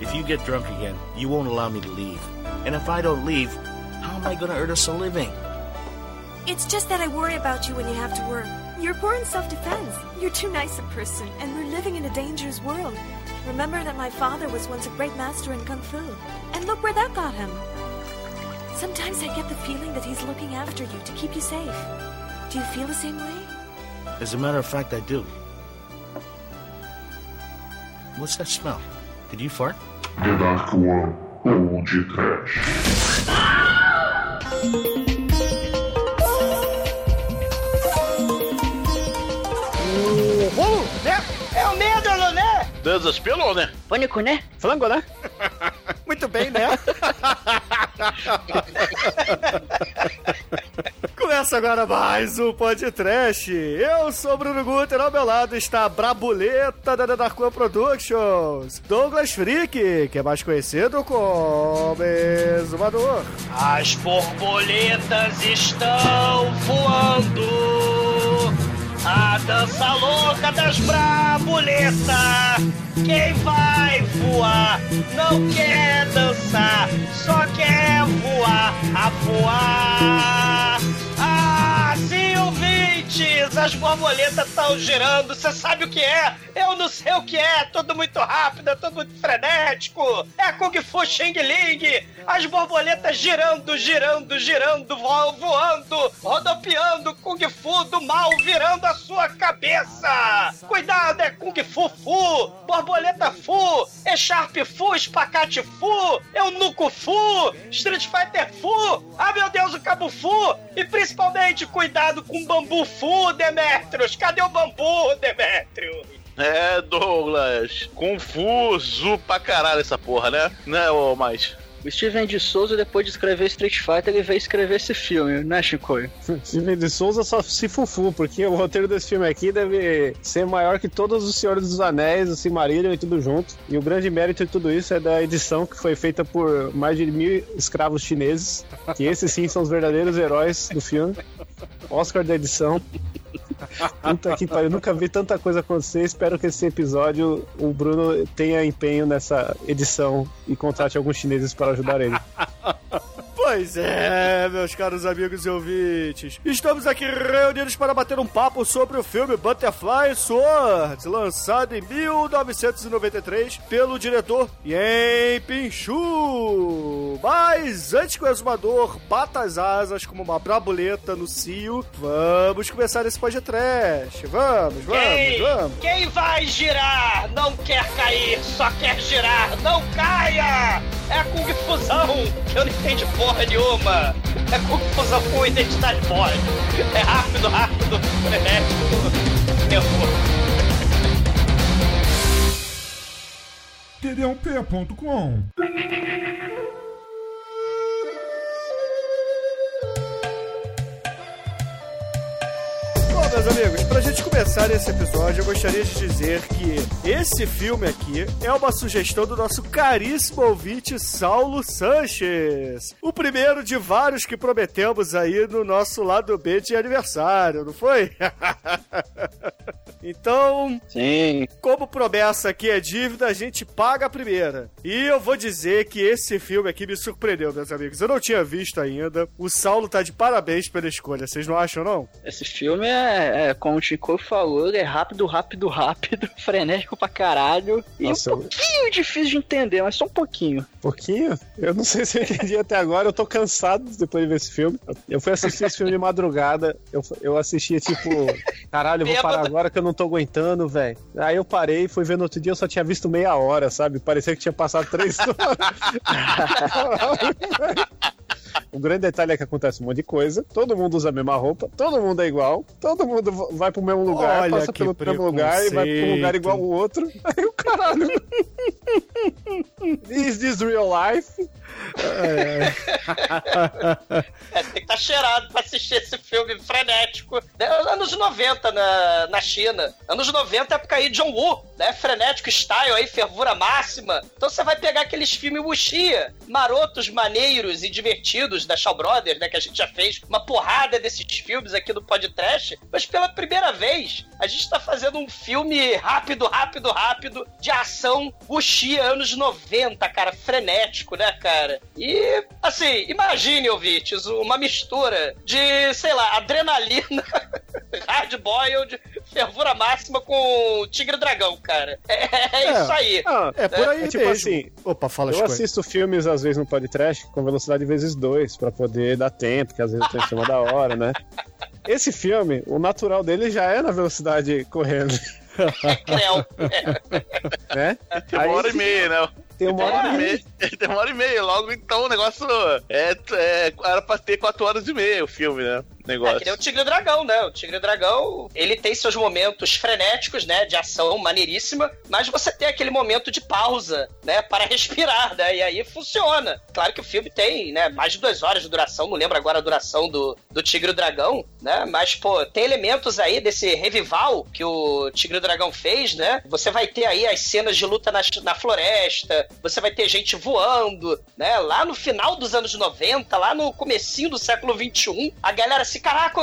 If you get drunk again, you won't allow me to leave. And if I don't leave, how am I gonna earn us a living? It's just that I worry about you when you have to work. You're poor in self-defense. You're too nice a person, and we're living in a dangerous world. Remember that my father was once a great master in kung fu. And look where that got him. Sometimes I get the feeling that he's looking after you to keep you safe. Do you feel the same way? As a matter of fact, I do. What's that smell? Did you fart? The Dark One ou de trash. Uhul, né? É o medo, né? Desespero, né? Pânico, né? Frango, né? Muito bem, né? Começa agora mais um podcast. Eu sou Bruno Guter, ao meu lado está a Brabuleta da Darkwan Productions, Douglas Freak, que é mais conhecido como Exumador. As borboletas estão voando. A dança louca das brabuletas. Quem vai voar não quer dançar, só quer voar a voar. Ah, sim, ouvintes, as borboletas estão girando. Você sabe o que é? Eu não sei o que é. Tudo muito rápido, é tudo muito frenético. É Kung Fu Xing Ling. As borboletas girando, girando, girando, vo- voando, rodopiando. Kung Fu do mal virando a sua cabeça. Cuidado, é Kung Fu Fu, borboleta Fu, E-Sharp Fu, espacate Fu, Eunuco Fu, Street Fighter Fu. Ah, meu Deus, o Cabo Fu. E cuidado com o Bambu Fu, Demetrius. Cadê o bambu, Demetrius? É, Douglas. Confuso pra caralho essa porra, né? Né, ô mais? O Steven de Souza, depois de escrever Street Fighter, ele veio escrever esse filme, né, Chicoio? Steven de Souza só se fufu, porque o roteiro desse filme aqui deve ser maior que todos os Senhores dos Anéis, o Silmarillion e tudo junto. E o grande mérito de tudo isso é da edição que foi feita por mais de mil escravos chineses, que esses sim são os verdadeiros heróis do filme. Oscar da edição. Puta que pariu, nunca vi tanta coisa acontecer. Espero que esse episódio o Bruno tenha empenho nessa edição e contrate alguns chineses para ajudar ele. Pois é, meus caros amigos e ouvintes. Estamos aqui reunidos para bater um papo sobre o filme Butterfly Sword, lançado em 1993 pelo diretor Yen Pinchu. Mas antes que o exumador bata as asas como uma brabuleta no cio, vamos começar esse podcast. Vamos, vamos, Quem, vamos. quem vai girar não quer cair, só quer girar, não caia! É Kung Fusão, que eu não entendi porra nenhuma. É Kung Fusão com identidade born. É rápido, rápido, frenético, nervoso. td1p.com meus amigos, pra gente começar esse episódio, eu gostaria de dizer que esse filme aqui é uma sugestão do nosso caríssimo ouvinte Saulo Sanches. O primeiro de vários que prometemos aí no nosso lado B de aniversário, não foi? então, Sim. como promessa aqui é dívida, a gente paga a primeira. E eu vou dizer que esse filme aqui me surpreendeu, meus amigos. Eu não tinha visto ainda. O Saulo tá de parabéns pela escolha, vocês não acham, não? Esse filme é, é, como o Chico falou, ele é rápido, rápido, rápido, frenético pra caralho. E Nossa, um pouquinho difícil de entender, mas só um pouquinho. Pouquinho? Eu não sei se eu entendi até agora, eu tô cansado depois de ver esse filme. Eu fui assistir esse filme de madrugada, eu, eu assistia tipo, caralho, eu vou parar agora que eu não tô aguentando, velho. Aí eu parei, fui ver no outro dia, eu só tinha visto meia hora, sabe? Parecia que tinha passado três horas. O grande detalhe é que acontece um monte de coisa, todo mundo usa a mesma roupa, todo mundo é igual, todo mundo vai pro mesmo lugar, Olha passa pelo mesmo lugar e vai um lugar igual ao outro. Aí o caralho. Is this real life? É, tem que estar cheirado pra assistir esse filme frenético. Né? Anos 90 na, na China. Anos 90, época aí John Woo, né? Frenético style aí, fervura máxima. Então você vai pegar aqueles filmes wuxia, marotos, maneiros e divertidos da Shaw Brothers, né? Que a gente já fez uma porrada desses filmes aqui no podcast. Mas pela primeira vez, a gente tá fazendo um filme rápido, rápido, rápido, de ação wuxia, anos 90, cara. Frenético, né, cara? E, assim, imagine, ouvintes, uma mistura de, sei lá, adrenalina, hard-boiled, fervura máxima com Tigre e Dragão, cara. É, é É. isso aí. Ah, É por aí É tipo mesmo. assim, Opa, fala eu assisto filmes, às vezes, no podcast com velocidade vezes dois, pra poder dar tempo, que às vezes tô em cima da hora, né? Esse filme, o natural dele já é na velocidade correndo, É. É. né? Tem uma Aí hora e meia, né? Tem uma hora e meia. Tem uma hora e meia. Logo, então, o negócio é, é- era pra ter quatro horas e meia o filme, né? O É negócio. que nem o Tigre e o Dragão, né? O Tigre e o Dragão, ele tem seus momentos frenéticos, né? De ação maneiríssima, mas você tem aquele momento de pausa, né? Para respirar, né? E aí funciona. Claro que o filme tem, né? Mais de duas horas de duração, não lembro agora a duração do, do Tigre e o Dragão, né? Mas, pô, tem elementos aí desse revival que o Tigre e o Dragão fez, né? Você vai ter aí as cenas de luta na, na floresta, você vai ter gente voando, né? Lá no final dos anos 90, lá no comecinho do século 21, a galera se, caraca,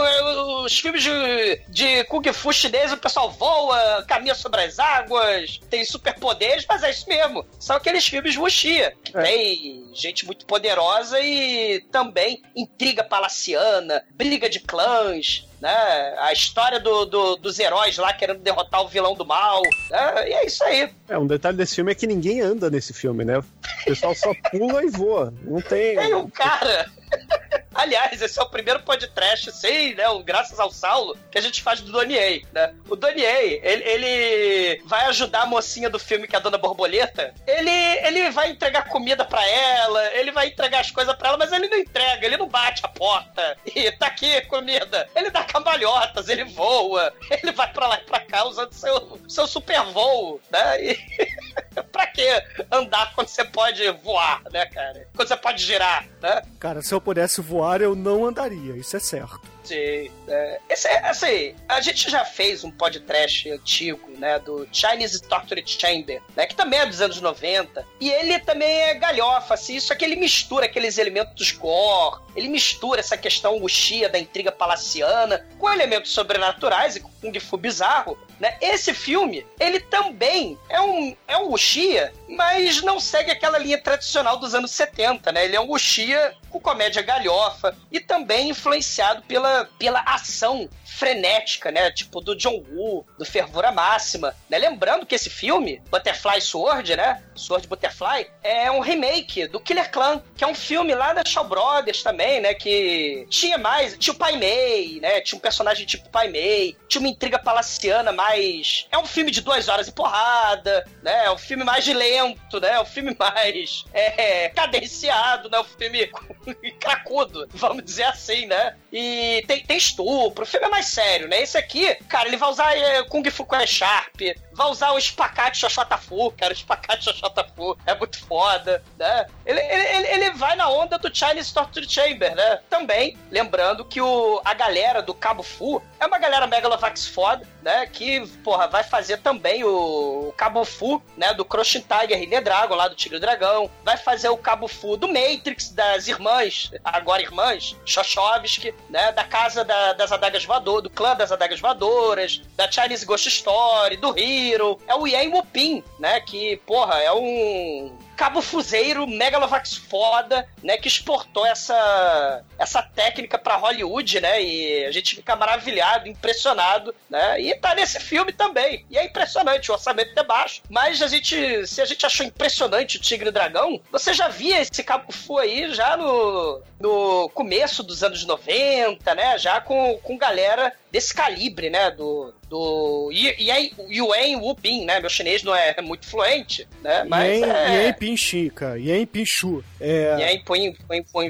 os filmes de, de Kung Fu chinês, o pessoal voa, caminha sobre as águas, tem superpoderes, mas é isso mesmo. São aqueles filmes wuxia, que É. tem gente muito poderosa e também intriga palaciana, briga de clãs, né? A história do- do- dos heróis lá querendo derrotar o vilão do mal, né? E é isso aí. É, um detalhe desse filme é que ninguém anda nesse filme, né? O pessoal só pula e voa. Não tem. Tem um cara. Aliás, esse é o primeiro podcast, sim, né? o Graças ao Saulo, que a gente faz do Donier, né? O Donier, ele, ele vai ajudar a mocinha do filme, que é a Dona Borboleta. Ele, ele vai entregar comida pra ela, ele vai entregar as coisas pra ela, mas ele não entrega, ele não bate a porta. E tá aqui comida. Ele dá cambalhotas, ele voa, ele vai pra lá e pra cá usando seu, seu super voo, né? E pra que andar quando você pode voar, né, cara? Quando você pode girar, né? Cara, se eu pudesse voar, eu não andaria, isso é certo. Sim. É, esse é, assim, a gente já fez um podcast antigo, né, do Chinese Torture Chamber, né, que também é dos anos 90, e ele também é galhofa, assim, só que ele mistura aqueles elementos gore, ele mistura essa questão wuxia da intriga palaciana com elementos sobrenaturais e com Kung Fu bizarro, né? Esse filme, ele também é um, é um wuxia, mas não segue aquela linha tradicional dos anos 70, né? Ele é um wuxia com comédia galhofa e também influenciado pela, pela ação frenética, né? Tipo do John Woo, do Fervura Máxima, né? Lembrando que esse filme, Butterfly Sword, né? Sword Butterfly, é um remake do Killer Clan, que é um filme lá da Shaw Brothers também, né? Que tinha mais, tinha o Pai Mei, né? Tinha um personagem tipo Pai Mei, tinha uma intriga palaciana mais... É um filme de duas horas e porrada, né? É um filme mais lento, né? É um filme mais é, cadenciado, né? Um filme cracudo, vamos dizer assim, né? E tem, tem estupro, o filme é mais sério, né? Esse aqui, cara, ele vai usar é, Kung Fu com Sharp, vai usar o espacate Xoxota Fu, cara, o espacate Xoxota Fu é muito foda, né? Ele, ele, ele, vai na onda do Chinese Torture Chamber, né? Também, lembrando que o, a galera do Cabo Fu é uma galera Megalovax foda, né? Que, porra, vai fazer também o, o Cabo Fu, né? Do Croshin Tiger e Dragon, lá do Tigre e Dragão. Vai fazer o Cabo Fu do Matrix, das irmãs, agora irmãs, Shoshovsky, né? Da Casa da- das Adagas Voadoras, do Clã das Adagas Voadoras, da Chinese Ghost Story, do Hero. É o Yen Wupin, né? Que, porra, é um cabo fuzeiro megalovax foda, né, que exportou essa essa técnica pra Hollywood, né? E a gente fica maravilhado, impressionado, né? E tá nesse filme também. E é impressionante, o orçamento é baixo, mas a gente, se a gente achou impressionante o Tigre e o Dragão, você já via esse cabo fu aí já no no começo dos anos 90, né? Já com, com galera desse calibre, né? Do do Yuan Wupin, né? Meu chinês não é muito fluente, né? Mas Yen, é... Yen Pinchi, cara. Yen Pinchu. É, põe, põe, põe,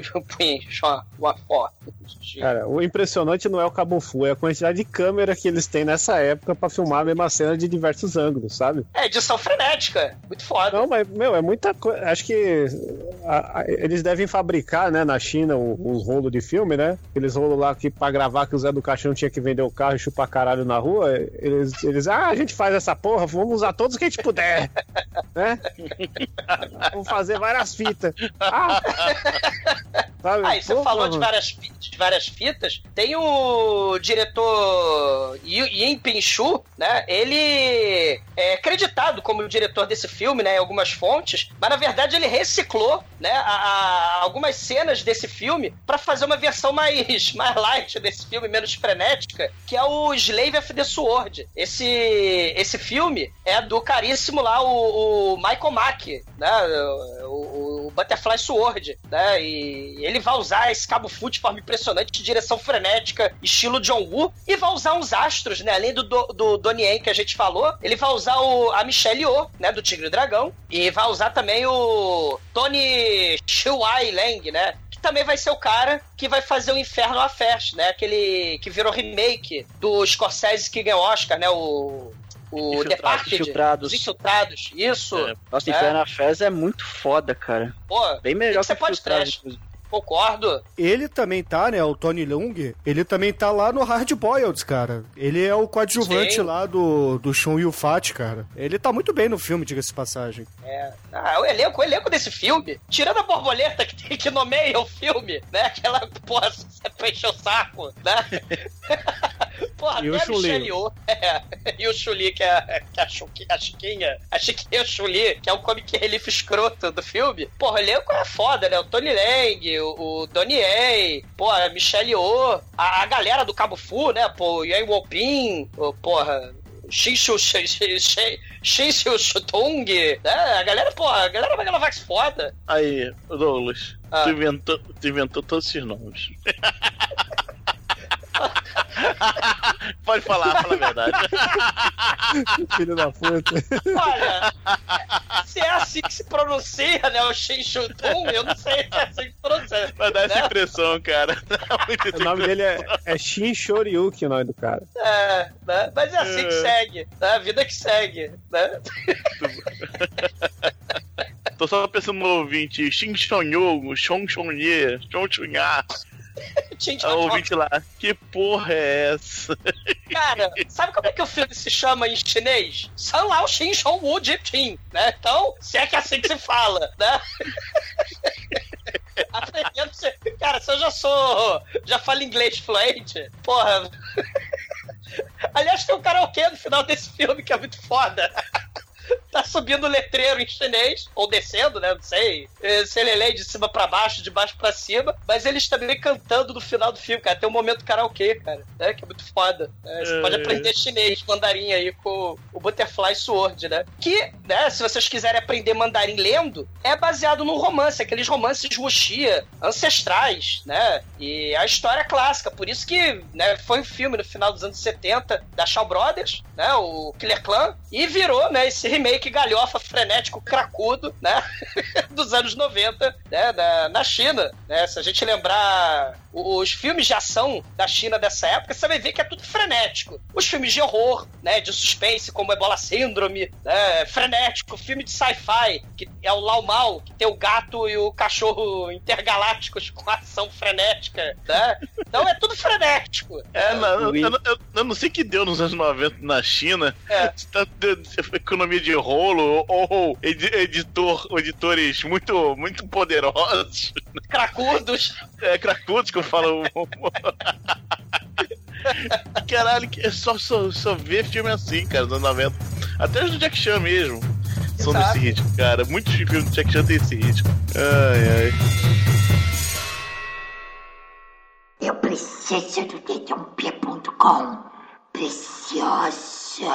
chó, uma fó. Cara, o impressionante não é o Cabo Fu, é a quantidade de câmera que eles têm nessa época pra filmar a mesma cena de diversos ângulos, sabe? É edição frenética. Muito foda. Não, mas, meu, é muita coisa. Acho que a- a- eles devem fabricar, né, na China, uns rolos de filme, né? Aqueles rolos lá que pra gravar que o Zé do Caixão tinha que vender o carro e chupar caralho na rua. Eles, eles ah, a gente faz essa porra, vamos usar todos que a gente puder, né? Vamos fazer várias fitas. Ah, sabe? Você Pô, falou de mano. várias, fi- de várias fitas. Tem o diretor Yi- Yin Ping-Shu, né? Ele é acreditado como diretor desse filme, né? Em algumas fontes, mas na verdade ele reciclou, né? a- a- algumas cenas desse filme pra fazer uma versão mais, mais light desse filme, menos frenética, que é o Slave of the Sword. Esse, esse filme é do caríssimo lá, o, o Michael Mack, né? O, o Butterfly Sword, né? E ele vai usar esse cabo fu de forma impressionante, de direção frenética, estilo John Woo, e vai usar uns astros, né? Além do, do, do Donnie Yen que a gente falou, ele vai usar o, a Michelle Yeoh, né? Do Tigre e Dragão, e vai usar também o Tony Shuai Lang, né? Que também vai ser o cara que vai fazer o Inferno a Fest, né? Aquele que virou remake do Scorsese que ganhou Oscar, né? O... O Infiltrados, Infiltrados. Os Infiltrados, isso. É. Nossa, É. Inferno Fez é muito foda, cara. Pô, Bem melhor Você que pode Infiltrados, trash. Concordo. Ele também tá, né? O Tony Leung, ele também tá lá no Hard Boiled, cara. Ele é o coadjuvante Sim. lá do, do Shun Yu Fat, cara. Ele tá muito bem no filme, diga-se passagem. É. Ah, o elenco, o elenco desse filme, tirando a borboleta que, tem- que nomeia o filme, né? Aquela, porra, você fecha o saco, né? porra, E o até a Chun-Li. Michelle Yeoh, é, e o Chuli, que é, que é a, Chu- a Chiquinha, a Chiquinha Chuli, que é o comic relief escroto do filme. Porra, o elenco é foda, né? O Tony Lang, o, o Donnie Yen, porra, a Michelle Yeoh, a, a galera do Cabo Fu, né? Pô, o Yan Wopin, o, porra... Xinxiu Xinxiu Chutung, né? A galera, pô, a galera vai gravar que foda. Aí, Douglas, Ah. tu, inventou, tu inventou todos esses nomes. Pode falar, fala a verdade. Filho da puta. Olha, se é assim que se pronuncia, né? O Xinxiu Tung, eu não sei se é assim que se pronuncia. Vai dar essa né? impressão, cara. Dá muito essa O nome dele é, é Shin Shoryuki, o nome do cara. É, né? Mas é assim que É. segue, né? A vida que segue, né? Tô só pensando no ouvinte. Chonye, Chong Chunya. Gente, A ouvinte lá. Que porra é essa? Cara, sabe como é que o filme se chama em chinês? San Lao Xin Shou Wu Jipin, né? Então, se é que é assim que se fala, né? Cara, se eu já sou. Já falo inglês fluente, porra. Aliás, tem um karaokê no final desse filme que é muito foda. Tá subindo o letreiro em chinês, ou descendo, né? Não sei. Se ele lê de cima pra baixo, de baixo pra cima. Mas eles também cantando no final do filme, cara. Tem um momento karaokê, cara. Né? Que é muito foda. né? Você É. pode aprender chinês, mandarim aí com o Butterfly Sword, né? Que, né, se vocês quiserem aprender mandarim lendo, é baseado num romance, aqueles romances wuxia, ancestrais, né? E a história é clássica, por isso que né, foi um filme no final dos anos 70 da Shaw Brothers, né? O Killer Clan, e virou, né, esse remake galhofa, frenético, cracudo, né? dos anos 90, né? Na, na China, né? Se a gente lembrar os filmes de ação da China dessa época, você vai ver que é tudo frenético. Os filmes de horror, né? De suspense, como Ebola Síndrome, né? Frenético. Filme de sci-fi, que é o Lau Mal, que tem o gato e o cachorro intergalácticos com ação frenética, né? Então é tudo frenético. É, não, eu, Wii. eu, eu- eu não sei o que deu nos anos 90 na China. É. Se tá dando economia de rolo ou, edi- editor, editores muito, muito poderosos. Cracudos. É, cracudos que eu falo. Caralho, que- é só, só, só ver filme assim, cara, nos anos 90. Até os do Jack Chan mesmo. São Exato. desse ritmo, cara. Muitos filmes do Jack Chan tem esse ritmo. Ai, ai. Eu preciso do dedãop.com. Preciosa.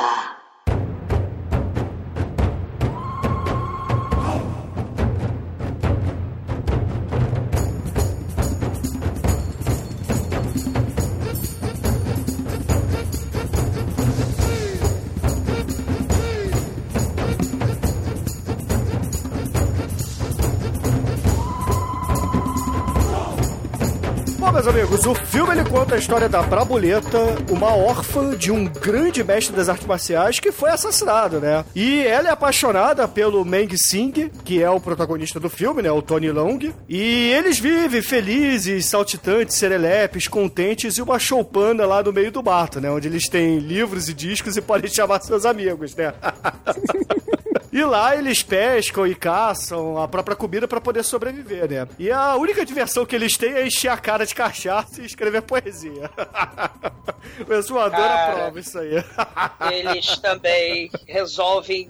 Meus amigos, o filme ele conta a história da Brabuleta, uma órfã de um grande mestre das artes marciais que foi assassinado, né? E ela é apaixonada pelo Meng Sing, que é o protagonista do filme, né? O Tony Long. E eles vivem felizes, saltitantes, serelepes, contentes e uma choupana lá no meio do mato, né? Onde eles têm livros e discos e podem chamar seus amigos, né? E lá eles pescam e caçam a própria comida para poder sobreviver, né? E a única diversão que eles têm é encher a cara de cachaça e escrever poesia. o exuador Cara. aprova isso aí. Eles também resolvem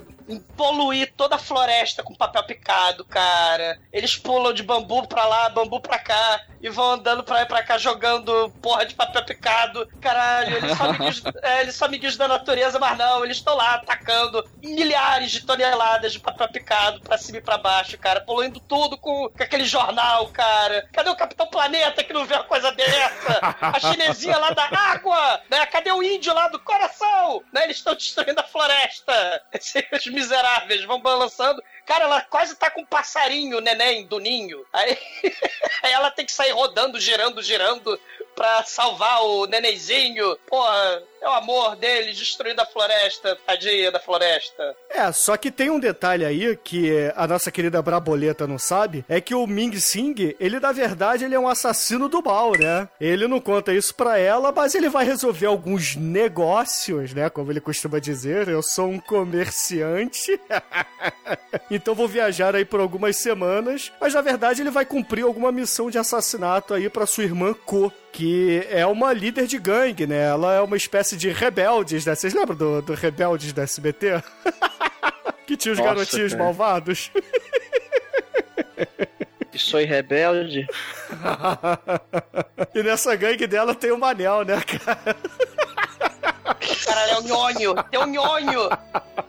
poluir toda a floresta com papel picado, cara. Eles pulam de bambu pra lá, bambu pra cá, e vão andando pra lá e pra cá jogando porra de papel picado. Caralho, eles são amiguinhos, é, eles são amiguinhos da natureza, mas não, eles estão lá atacando milhares de toneladas de papel picado pra cima e pra baixo, cara. Poluindo tudo com, com aquele jornal, cara. Cadê o Capitão Planeta que não vê uma coisa dessa? A chinesinha lá da água, né? Cadê o índio lá do coração? Né? Eles estão destruindo a floresta. Esses miseráveis vão balançando. Cara, ela quase tá com um passarinho, neném, do ninho. Aí, aí ela tem que sair rodando, girando, girando pra salvar o nenenzinho. Porra, é o amor deles destruindo a floresta, tadinha da floresta. É, só que tem um detalhe aí que a nossa querida Braboleta não sabe, é que o Ming Sing, ele na verdade ele é um assassino do mal, né? Ele não conta isso pra ela, mas ele vai resolver alguns negócios, né? Como ele costuma dizer, eu sou um comerciante. então vou viajar aí por algumas semanas, mas na verdade ele vai cumprir alguma missão de assassinato aí pra sua irmã Ko, que é uma líder de gangue, né? Ela é uma espécie de rebeldes, né? Vocês lembram do, do Rebeldes da SBT? que tinha os Nossa, garotinhos cara. malvados. Sou rebelde. e nessa gangue dela tem o Manel, né, cara? Caralho, é o nhonho, tem o nhonho.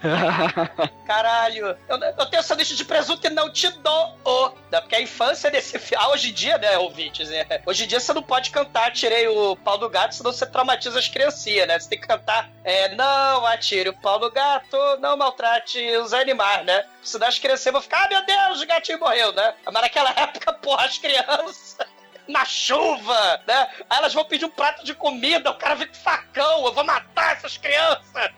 Caralho, eu, eu tenho sanduíche de presunto e não te dou. Oh, porque a infância desse filme. Ah, hoje em dia, né, ouvintes? né? Hoje em dia você não pode cantar, tirei o pau do gato, senão você traumatiza as criancinhas, né? Você tem que cantar, é, não atire o pau do gato, não maltrate os animais, né? Senão as crianças vão ficar, ah, meu Deus, o gatinho morreu, né? Mas naquela época, porra, as crianças. Na chuva, né? Aí elas vão pedir um prato de comida, o cara vem com facão, eu vou matar essas crianças.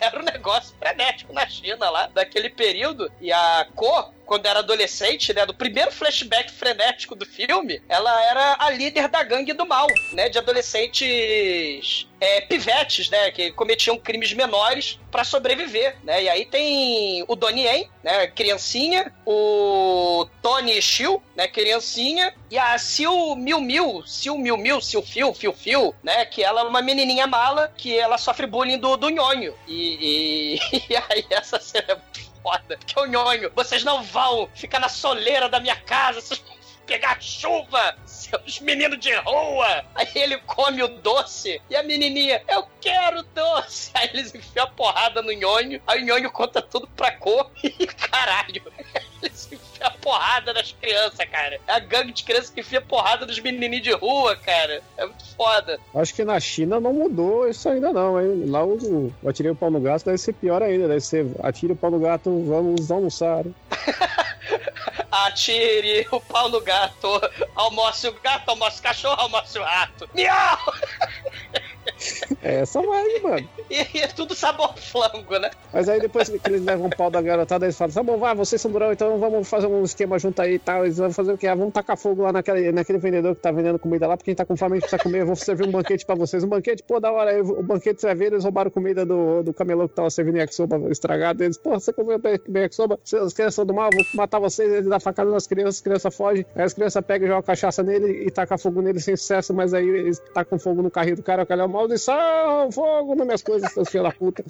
Era um negócio frenético na China lá, daquele período. E a Ko, quando era adolescente, né, do primeiro flashback frenético do filme, ela era a líder da gangue do mal, né, de adolescentes é, pivetes, né, que cometiam crimes menores pra sobreviver, né. E aí tem o Donnie Yen, né, criancinha, o Tony Shiu, né, criancinha, e a Sil Miu Miu, Sil Miu Miu, Sil Fiu, Fiu Fiu, né, que ela é uma menininha mala, que ela sofre bullying do, do nhonho. E, e, e aí essa cena é muito foda, porque o nhonho, vocês não vão ficar na soleira da minha casa, vocês vão pegar chuva, seus meninos de rua. Aí ele come o doce e a menininha, eu quero doce. Aí eles enfiam a porrada no nhonho, aí o nhonho conta tudo pra cor e caralho. Eles enfiam a porrada nas crianças, cara. É a gangue de crianças que enfia porrada dos menininhos de rua, cara. É muito foda. Acho que na China não mudou isso ainda não, hein? Lá o, o atirei o pau no gato deve ser pior ainda, deve ser atire o pau no gato, vamos almoçar. Atire o pau no gato, almoce o gato, almoce o cachorro, almoce o rato. Miau! É essa vibe, mano. E, e é tudo sabor flango, né? Mas aí depois que eles levam um pau da garotada, eles falam, tá bom, vai, vocês são durão, então vamos fazer um esquema junto aí e tal. Eles vão fazer o quê? Ah, vamos tacar fogo lá naquele, naquele vendedor que tá vendendo comida lá, porque a gente tá com fome, a gente precisa comer, vamos servir um banquete pra vocês. Um banquete, pô, da hora. Aí o banquete você vai ver, eles roubaram comida do, do camelô que tava servindo yakisoba estragado. Eles, pô, você comeu bem yakisoba? As crianças são do mal, vou matar vocês. Eles dão facada nas crianças, as crianças fogem. Aí as crianças pegam, jogam cachaça nele e tacam fogo nele sem sucesso, mas aí eles tacam fogo no carrinho do cara, o cara é maldição, fogo nas minhas coisas, seus filhos da puta.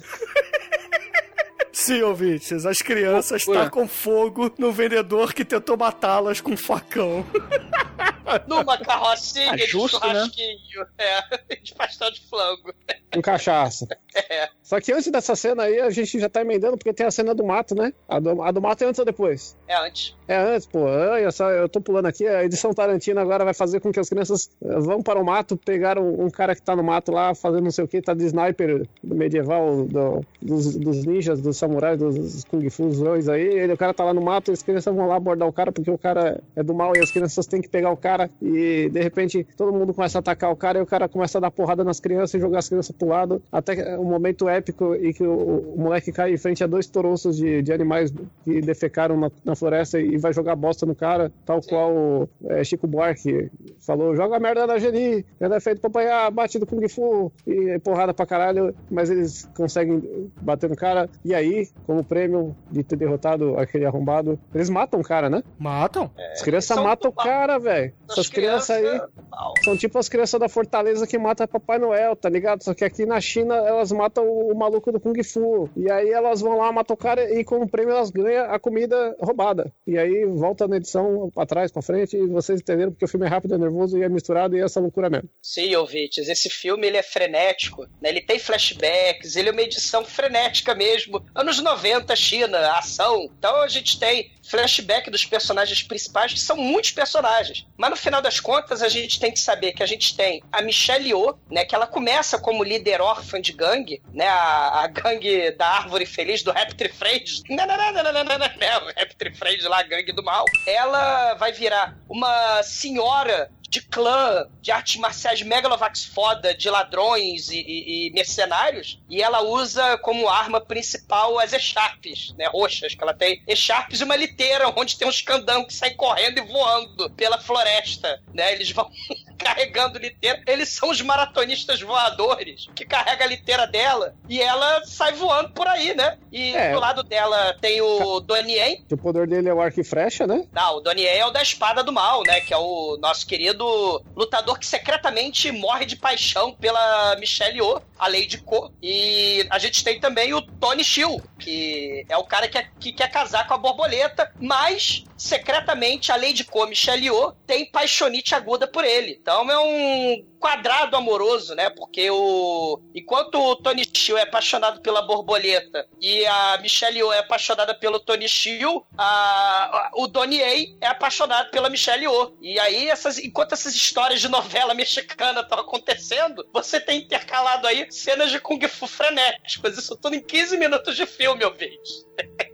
Sim, ouvintes, as crianças tacam fogo no vendedor que tentou matá-las com um facão. Numa carrocinha Ah, de justo, né? churrasquinho. É, de pastel de flango. Com cachaça. É. Só que antes dessa cena aí, a gente já tá emendando, porque tem a cena do mato, né? A do, a do mato é antes ou depois? É antes. É antes, pô. Olha só, eu tô pulando aqui. A edição Tarantino agora vai fazer com que as crianças eh, vão para o mato, pegaram um cara que tá no mato lá, fazendo não sei o que, tá de sniper do medieval, do- dos, dos ninjas, dos samurais, dos kung fuzões aí. Ele, o cara tá lá no mato, e as crianças vão lá abordar o cara, porque o cara é do mal e as crianças têm que pegar o cara cara e de repente todo mundo começa a atacar o cara e o cara começa a dar porrada nas crianças e jogar as crianças pro lado, até um momento épico em que o, o moleque cai em frente a dois toroços de, de animais que defecaram na, na floresta e vai jogar bosta no cara, tal qual é, Chico Buarque falou, joga merda na Geni, ela é feito pra apanhar, bate do Kung Fu e porrada pra caralho, mas eles conseguem bater no cara e aí, como prêmio de ter derrotado aquele arrombado, eles matam o cara, né? Matam? As crianças são matam o cara, velho. Essas crianças aí são tipo as crianças da Fortaleza que matam Papai Noel, tá ligado? Só que aqui na China elas matam o, o maluco do Kung Fu. E aí elas vão lá, matam o cara e como prêmio elas ganham a comida roubada. E aí volta na edição pra trás, pra frente e vocês entenderam porque o filme é rápido, é nervoso e é misturado e é essa loucura mesmo. Sim, ouvintes, esse filme ele é frenético, né? Ele tem flashbacks, ele é uma edição frenética mesmo. Anos 90, China, ação. Então a gente tem flashback dos personagens principais, que são muitos personagens. Mas no final das contas, a gente tem que saber que a gente tem a Michelle Yeoh, né? Que ela começa como líder órfã de gangue, né? A, a gangue da Árvore Feliz, do Raptor Friends. Não, Raptor Friends lá, gangue do mal. Ela vai virar uma senhora de clã, de artes marciais megalovax foda, de ladrões e, e- e mercenários, e ela usa como arma principal as echarpes, né, roxas, que ela tem echarpes e uma liteira, onde tem uns candão que saem correndo e voando pela floresta, né, eles vão carregando liteira, eles são os maratonistas voadores, que carrega a liteira dela, e ela sai voando por aí, né, e É. do lado dela tem o Donnie o poder dele é o arco e flecha, né? não, o Donnie é o da espada do mal, né? Que é o nosso querido lutador que secretamente morre de paixão pela Michelle Yeoh, a Lady Ko. E a gente tem também o Tony Shield, que é o cara que, é- que quer casar com a borboleta, mas secretamente a Lady Ko, Michelle Yeoh, tem paixonite aguda por ele. Então é um quadrado amoroso, né? Porque o enquanto o Tony Shield é apaixonado pela borboleta e a Michelle Yeoh é apaixonada pelo Tony Shield, a, o Donnie Yen é apaixonado pela Michelle Yeoh. E aí essas enquanto essas histórias de novela mexicana estão acontecendo, você tem intercalado aí cenas de kung fu frenéticas, isso tudo em 15 minutos de filme, ouvinte.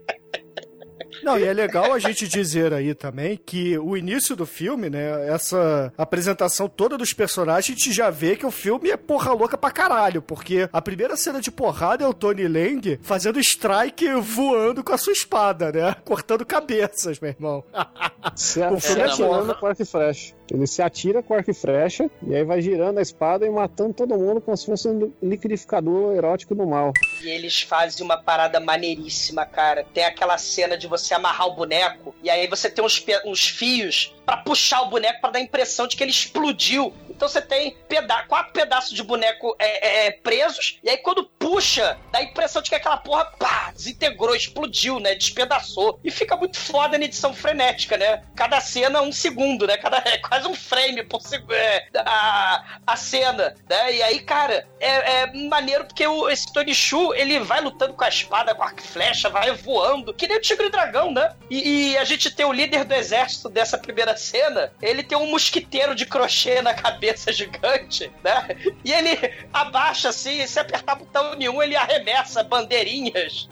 Não, e é legal a gente dizer aí também que o início do filme, né, essa apresentação toda dos personagens, a gente já vê que o filme é porra louca pra caralho, porque a primeira cena de porrada é o Tony Lang fazendo strike voando com a sua espada, né, cortando cabeças, meu irmão. Se, O filme é com arco e flecha. Ele se atira com arco e flecha e aí vai girando a espada e matando todo mundo como se fosse um liquidificador erótico do mal. E eles fazem uma parada maneiríssima, cara. Tem aquela cena de você amarrar o boneco e aí você tem uns, uns fios pra puxar o boneco pra dar a impressão de que ele explodiu. Então você tem peda quatro pedaços de boneco é, é, é, presos e aí quando puxa, dá a impressão de que aquela porra pá, desintegrou, explodiu, né? Despedaçou. E fica muito foda na edição frenética, né? Cada cena um segundo, né? Cada, é quase um frame por segundo. É, a, a cena, né? E aí, cara, é, é maneiro porque o, esse Tony Shu, ele vai lutando com a espada, com arco e flecha, vai voando, que nem o Tigre e Dragão, né? E, e a gente tem o líder do exército dessa primeira cena, ele tem um mosquiteiro de crochê na cabeça gigante, né? E ele abaixa assim, e se apertar botão nenhum, ele arremessa bandeirinhas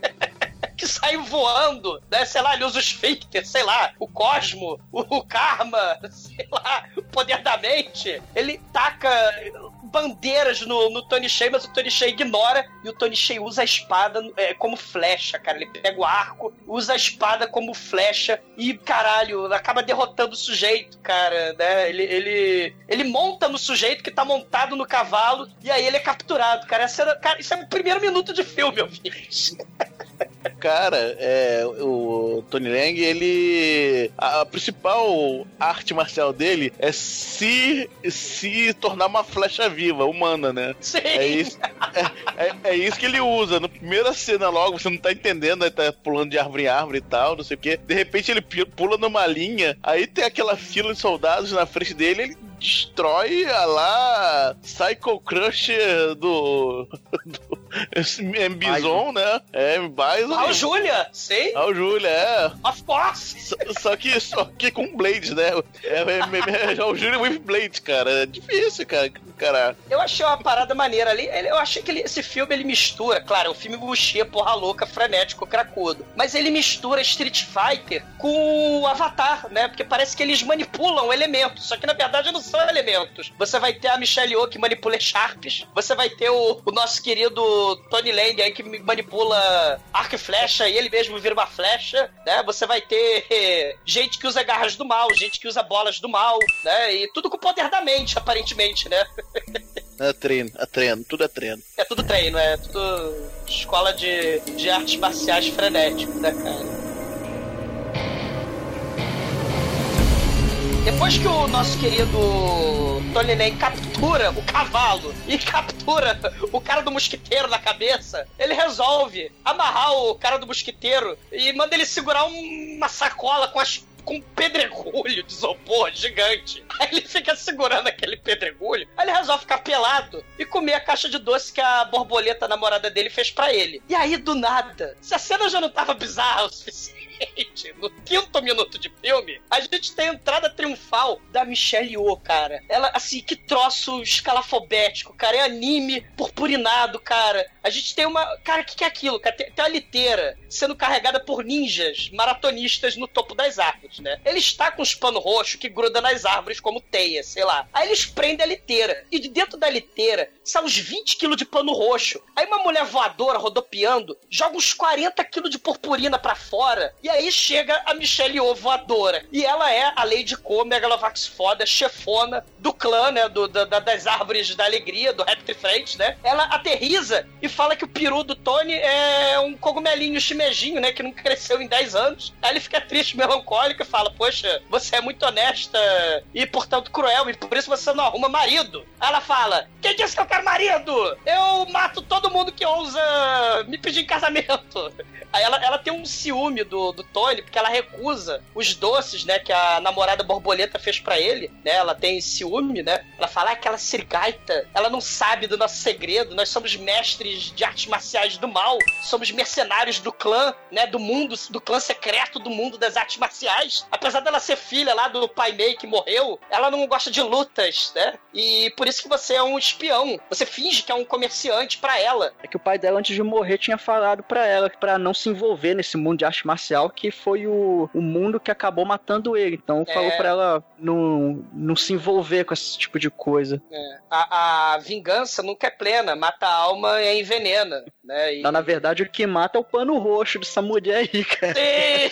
que saem voando, né? Sei lá, ele usa o esfíncter, sei lá, o cosmo, o, karma, sei lá, o poder da mente. Ele taca bandeiras no, no Tony Shea, mas o Tony Shea ignora e o Tony Shea usa a espada é, como flecha, cara. Ele pega o arco, usa a espada como flecha e, caralho, acaba derrotando o sujeito, cara, né? Ele, ele, ele monta no sujeito que tá montado no cavalo e aí ele é capturado, cara. Essa cara isso é o primeiro minuto de filme, eu vi. Cara, é, o Tony Lang, ele. A, a principal arte marcial dele é se, se tornar uma flecha viva, humana, né? Sim. É isso, é, é- é isso que ele usa. Na primeira cena, logo, você não tá entendendo, aí tá pulando de árvore em árvore e tal, não sei o quê. De repente ele pula numa linha, aí tem aquela fila de soldados na frente dele, ele destrói a lá Psycho Crusher do, do, é Bison, né? É, Bison. O Júlia, sei. O Júlia, é. Of course. Só, só que, só que com Blade, né? É, é, é, é o Júlia with Blade, cara. É difícil, cara. cara. Eu achei uma parada maneira ali. Eu achei que ele- esse filme ele mistura, claro, é um filme buchê, porra louca, frenético, cracudo. Mas ele mistura Street Fighter com Avatar, né? Porque parece que eles manipulam elementos. Só que na verdade não são elementos. Você vai ter a Michelle Yeoh que manipula Sharps. Você vai ter o, o nosso querido Tony Lang aí que manipula arco flecha e ele mesmo vira uma flecha, né? Você vai ter eh, gente que usa garras do mal, gente que usa bolas do mal, né? E tudo com o poder da mente, aparentemente, né? É treino, é treino, tudo é treino. É tudo treino, é tudo escola de, de artes marciais frenético, né, cara? Depois que o nosso querido Tony Ney captura o cavalo e captura o cara do mosquiteiro na cabeça, ele resolve amarrar o cara do mosquiteiro e manda ele segurar um- uma sacola com as com um pedregulho de isopor gigante. Aí ele fica segurando aquele pedregulho. Aí ele resolve ficar pelado e comer a caixa de doce que a borboleta a namorada dele fez pra ele. E aí, do nada, se a cena já não tava bizarra o suficiente, no quinto minuto de filme, a gente tem a entrada triunfal da Michelle Yeoh, cara. Ela, assim, que troço escalafobético, cara. É anime purpurinado, cara. A gente tem uma. Cara, o que, que é aquilo? Cara, tem, tem uma liteira sendo carregada por ninjas maratonistas no topo das árvores, né? Ele está com os panos roxos que grudam nas árvores como teia, sei lá. Aí eles prendem a liteira. E de dentro da liteira são uns 20 quilos de pano roxo. Aí uma mulher voadora rodopiando joga uns 40 quilos de purpurina pra fora. E aí chega a Michelle Yeoh voadora. E ela é a Lady Co, Megalovax foda, chefona do clã, né? Do, da- da- das árvores da alegria, do Raptor Frente, né? Ela aterriza e fala que o peru do Tony é um cogumelinho chimejinho, né? Que não cresceu em 10 anos. Aí ele fica triste, melancólico e fala: Poxa, você é muito honesta e, portanto, cruel, e por isso você não arruma marido. Aí ela fala: Quem disse que eu quero marido? Eu mato todo mundo que ousa me pedir em casamento. Aí ela, ela tem um ciúme do, do Tony, porque ela recusa os doces, né, que a namorada borboleta fez pra ele, né? Ela tem ciúme, né? Ela fala, ah, aquela sirigaita, ela não sabe do nosso segredo, nós somos mestres de artes marciais do mal, somos mercenários do clã, né, do mundo, do clã secreto do mundo das artes marciais. Apesar dela ser filha lá do pai Mei que morreu, ela não gosta de lutas, né? E por isso que você é um espião. Você finge que é um comerciante pra ela. É que o pai dela, antes de morrer, tinha falado pra ela que pra não se envolver nesse mundo de arte marcial, que foi o, o mundo que acabou matando ele. Então É. falou pra ela não, não se envolver com esse tipo de coisa. É, a, a vingança nunca é plena, mata a alma e a envenena, né? E... Na verdade, o que mata é o pano roxo dessa mulher aí, cara. Sim!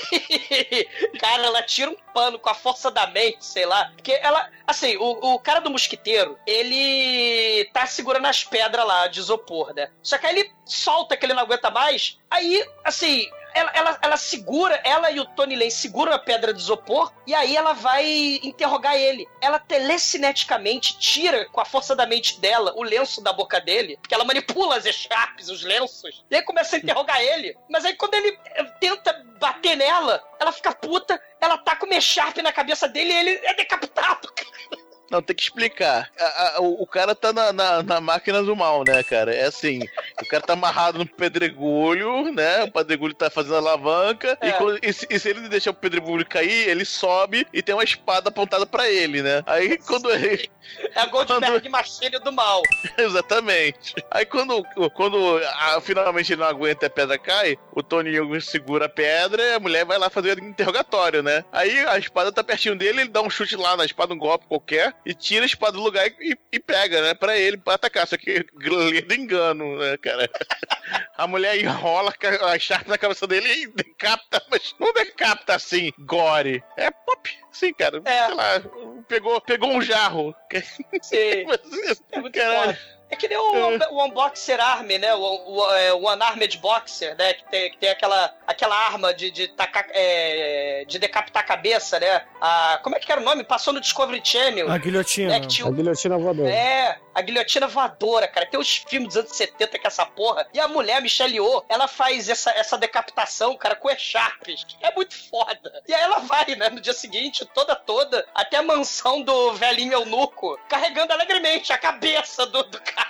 cara, ela tira um pano com a força da mente, sei lá. Porque ela. Assim, o, o cara do mosquiteiro, ele tá segurando as pedras lá de isopor, né? Só que aí ele solta que ele não aguenta mais. Aí, assim. Ela, ela, ela segura, ela e o Tony Lane seguram a pedra de isopor e aí ela vai interrogar ele. Ela telecineticamente tira com a força da mente dela o lenço da boca dele, porque ela manipula as echarpes, os lenços, e aí começa a interrogar ele. Mas aí quando ele eh, tenta bater nela, ela fica puta, ela com uma echarpe na cabeça dele e ele é decapitado. Não, tem que explicar. A- a- o, o cara tá na, na, na máquina do mal, né, cara? É assim, o cara tá amarrado no pedregulho, né? O pedregulho tá fazendo alavanca. É. E, quando- e se, e se ele deixar o pedregulho cair, ele sobe e tem uma espada apontada pra ele, né? Aí quando ele. É a Goldberg Machine do mal. Exatamente. Aí quando, quando ah, finalmente ele não aguenta e a pedra cai, o Tony Young segura a pedra e a mulher vai lá fazer o interrogatório, né? Aí a espada tá pertinho dele, ele dá um chute lá na espada, um golpe qualquer, e tira a espada do lugar e, e pega, né? Pra ele, pra atacar. Só que lindo engano, né, cara? A mulher enrola a Sharp na cabeça dele e decapita, mas não decapita assim, gore. É pop, sim, cara. É. Sei lá, pegou, pegou um jarro. Sim. Mas, É muito caralho. foda. É que nem o, o Unboxer Army, né? O, o, é, o Unarmed Boxer, né? Que tem, que tem aquela, aquela arma de, de, tacar, é, de decapitar a cabeça, né? A, como é que era o nome? Passou no Discovery Channel. A guilhotina. É, tinha A guilhotina voadora. É, a guilhotina voadora, cara. Tem uns filmes dos anos 70 que é essa porra. E a mulher, a Michelle Yeoh, ela faz essa, essa decapitação, cara, com echarpes. É muito foda. E aí ela vai, né, no dia seguinte, toda toda, até a mansão do velhinho eunuco, carregando alegremente a cabeça do, do cara.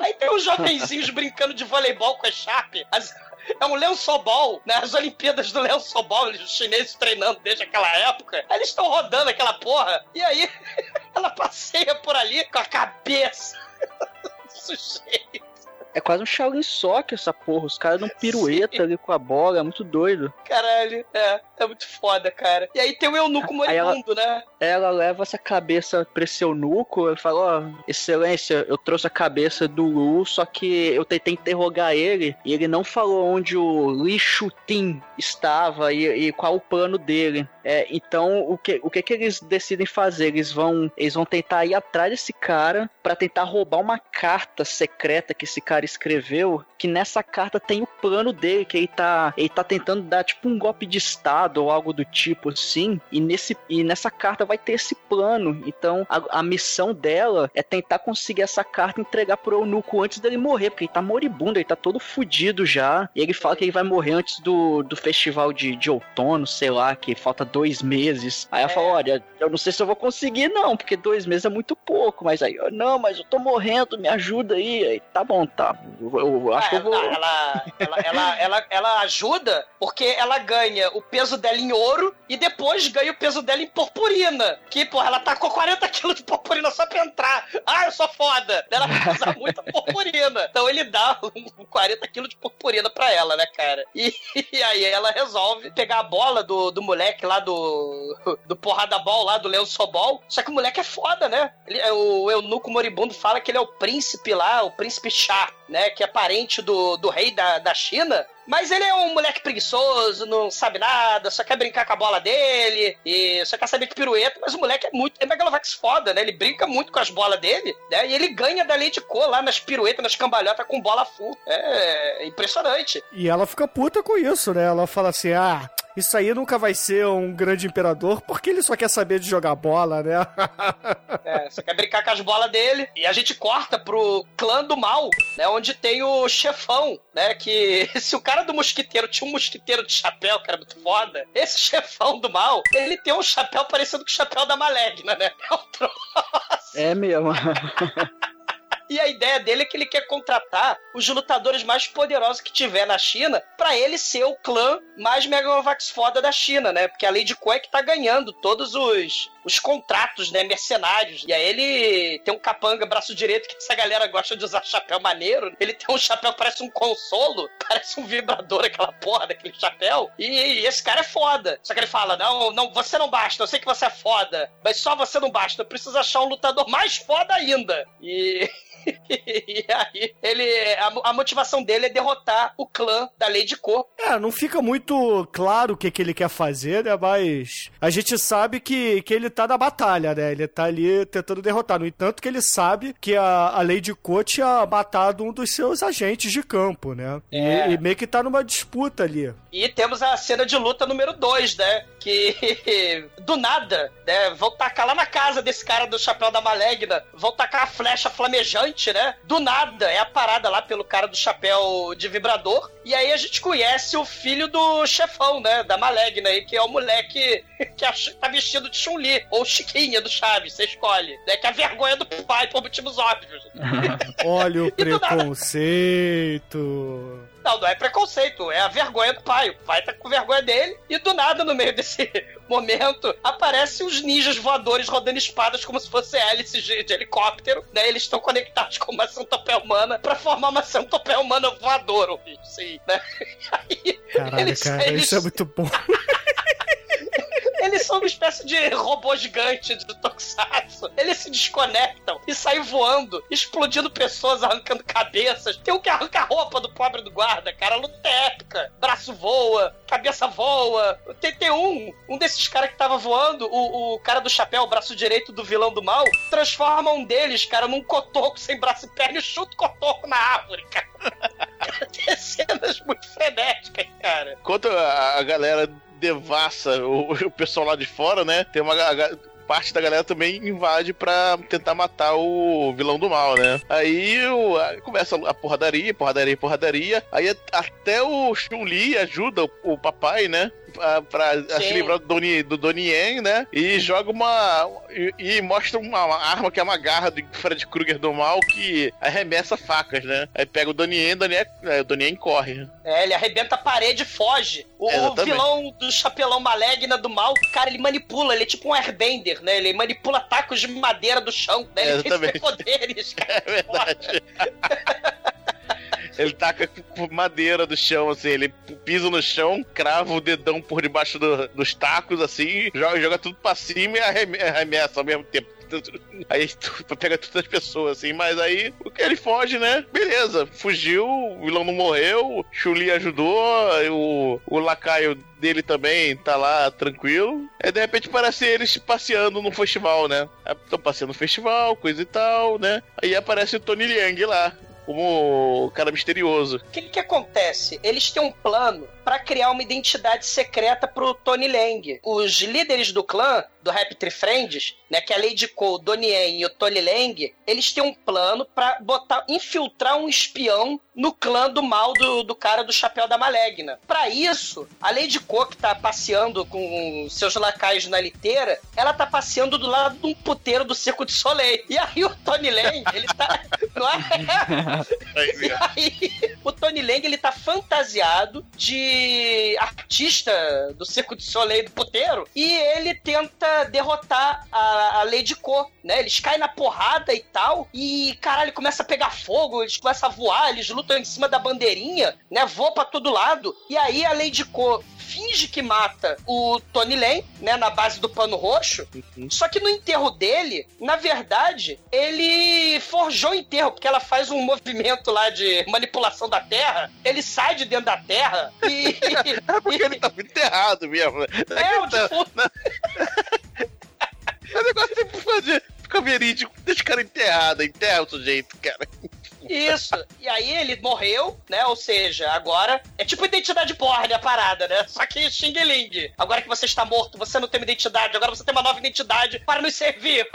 Aí tem uns jovenzinhos brincando de voleibol com a Sharp. As, é um lençobol, né? As Olimpíadas do lençobol, os chineses treinando desde aquela época. Aí eles estão rodando aquela porra. E aí ela passeia por ali com a cabeça do sujeito. É quase um Shaolin Soccer essa porra. Os caras dão pirueta ali com a bola, é muito doido. Caralho, é. É muito foda, cara. E aí tem o eunuco Aí ela- moribundo, né? Ela leva essa cabeça pra esse eunuco, ele fala, ó, excelência, eu trouxe a cabeça do Lu, só que eu tentei interrogar ele, e ele não falou onde o Li Shutin estava e, e qual o plano dele. É, então, o que, o que que eles decidem fazer? Eles vão, eles vão tentar ir atrás desse cara pra tentar roubar uma carta secreta que esse cara escreveu, que nessa carta tem o plano dele, que ele tá, ele tá tentando dar tipo um golpe de estado ou algo do tipo assim, e nesse e nessa carta vai ter esse plano. Então, a, a missão dela é tentar conseguir essa carta e entregar pro eunuco antes dele morrer, porque ele tá moribundo, ele tá todo fudido já. E ele fala que ele vai morrer antes do, do festival de, de outono, sei lá, que falta dois meses. Aí ela É. fala: Olha, eu não sei se eu vou conseguir, não, porque dois meses é muito pouco. Mas aí, eu, não, mas eu tô morrendo, me ajuda aí. aí tá bom, tá. Eu, eu acho Ah, que eu vou. ela, ela, ela, ela, ela, ajuda porque ela ganha o peso dela em ouro e depois ganha o peso dela em purpurina. Que, porra, ela tacou 40 quilos de purpurina só pra entrar. Ah, eu sou foda. Ela vai usar muita purpurina. Então ele dá um 40 quilos de purpurina pra ela, né, cara? E, e aí ela resolve pegar a bola do, do moleque lá do. do porrada ball lá, do Leão Sobol. Só que o moleque é foda, né? Ele, o eunuco moribundo fala que ele é o príncipe lá, o príncipe Shah, né? Que é parente do, do rei da, da China. Mas ele é um moleque preguiçoso, não sabe nada, só quer brincar com a bola dele, e só quer saber de pirueta, mas o moleque é muito. É Megalovax foda, né? Ele brinca muito com as bolas dele, né? E ele ganha da Lady Cor lá nas piruetas, nas cambalhotas com bola full. É impressionante. E ela fica puta com isso, né? Ela fala assim: ah, isso aí nunca vai ser um grande imperador porque ele só quer saber de jogar bola, né? É, você quer brincar com as bolas dele. E a gente corta pro clã do mal, né? Onde tem o chefão, né? Que se o cara do mosquiteiro tinha um mosquiteiro de chapéu, que era muito foda, esse chefão do mal, ele tem um chapéu parecido com o chapéu da Malegna, né? É um troço. É mesmo. E a ideia dele é que ele quer contratar os lutadores mais poderosos que tiver na China pra ele ser o clã mais Megalovax foda da China, né? Porque a Lady Ko é que tá ganhando todos os, os contratos, né? Mercenários. E aí ele tem um capanga braço direito que essa galera gosta de usar chapéu maneiro. Ele tem um chapéu que parece um consolo, parece um vibrador aquela porra daquele chapéu. E, e esse cara é foda. Só que ele fala: não, não, você não basta, eu sei que você é foda, mas só você não basta, eu preciso achar um lutador mais foda ainda. E. e aí, ele. A, a motivação dele é derrotar o clã da Lady Cor. É, não fica muito claro o que, que ele quer fazer, né? Mas a gente sabe que, que ele tá na batalha, né? Ele tá ali tentando derrotar. No entanto, que ele sabe que a, a Lady Ko tinha matado um dos seus agentes de campo, né? E- É. E, meio que tá numa disputa ali. E temos a cena de luta número 2, né? Que do nada, né? Vão tacar lá na casa desse cara do chapéu da Malegna, vão tacar a flecha flamejante, né? Do nada, é a parada lá pelo cara do chapéu de vibrador. E aí a gente conhece o filho do chefão, né? Da Malegna aí, que é o moleque que tá vestido de Chun-Li, ou Chiquinha do Chaves, você escolhe. Né? Que é a vergonha do pai por motivos óbvios. Olha o preconceito. Não, não é preconceito, é a vergonha do pai. O pai tá com vergonha dele e do nada, no meio desse momento, aparecem os ninjas voadores rodando espadas como se fosse hélices de, de helicóptero, né? Eles estão conectados com uma centopeia humana pra formar uma centopeia humana voadora, sim, né? Aí, Caralho, eles, cara, eles, isso é muito bom. Eles são uma espécie de robô gigante de Tokusatsu. Eles se desconectam e saem voando, explodindo pessoas, arrancando cabeças. Tem um que arranca a roupa do pobre do guarda, cara. Luta épica. Braço voa, cabeça voa. Tem, tem um, um desses caras que tava voando, o, o cara do chapéu, o braço direito do vilão do mal, transforma um deles, cara, num cotoco sem braço e perna e chuta o cotoco na árvore, cara. Tem cenas muito frenéticas, cara. Enquanto a, a galera devassa o, o pessoal lá de fora, né? Tem uma parte da galera também invade pra tentar matar o vilão do mal, né? Aí o- começa a porradaria, porradaria, porradaria. Aí até o Chun-Li ajuda o, o papai, né? Pra, pra se livrar do Donnie, do Donnie Yen, né? E joga uma. E, e mostra uma, arma que é uma garra do Fred Krueger do mal que arremessa facas, né? Aí pega o Donnie Yen, o Donnie, é, o Donnie Yen corre. É, ele arrebenta a parede e foge. O, o vilão do chapelão maligna do mal, cara, ele manipula, ele é tipo um airbender, né? Ele manipula tacos de madeira do chão, né? Ele tem Exatamente. superpoderes, cara. É verdade. Ele taca com madeira do chão, assim, ele pisa no chão, crava o dedão por debaixo do- dos tacos, assim, joga, joga tudo pra cima e arreme- arremessa ao mesmo tempo. Aí tu pega todas as pessoas, assim, mas aí o que ele foge, né? Beleza, fugiu, o vilão não morreu, Chuli ajudou, o, o lacaio dele também tá lá tranquilo. Aí de repente parece eles passeando no festival, né? Estão passeando no festival, coisa e tal, né? Aí aparece o Tony Liang lá. Como o cara misterioso. O que, que acontece? Eles têm um plano pra criar uma identidade secreta pro Tony Lang. Os líderes do clã, do Rap Tree Friends, né, que é a Lady Cole, o Donnie Yen e o Tony Lang, eles têm um plano pra botar, infiltrar um espião no clã do mal do, do cara do Chapéu da Malegna. Pra isso, a Lady Cole, que tá passeando com seus lacaios na liteira, ela tá passeando do lado de um puteiro do Circo de Soleil. E aí o Tony Lang, ele tá... Não é? E aí, o Tony Lang, ele tá fantasiado de artista do Circo de Soleil do puteiro e ele tenta derrotar a, a Lady Co, né? Eles caem na porrada e tal e, caralho, começa a pegar fogo, eles começam a voar, eles lutam em cima da bandeirinha, né? Voam pra todo lado e aí a Lady Co finge que mata o Tony Lane, né, na base do pano roxo. Só que no enterro dele, na verdade, ele forjou o enterro, porque ela faz um movimento lá de manipulação da terra. Ele sai de dentro da terra e. É porque ele tá enterrado mesmo. É, o defunto. É negócio de fazer. Fica verídico, deixa o cara enterrado, enterra o sujeito, cara. Isso. E aí ele morreu, né? Ou seja, agora é tipo identidade borne a parada, né? Só que Xing Ling. Agora que você está morto, você não tem uma identidade, agora você tem uma nova identidade para nos servir.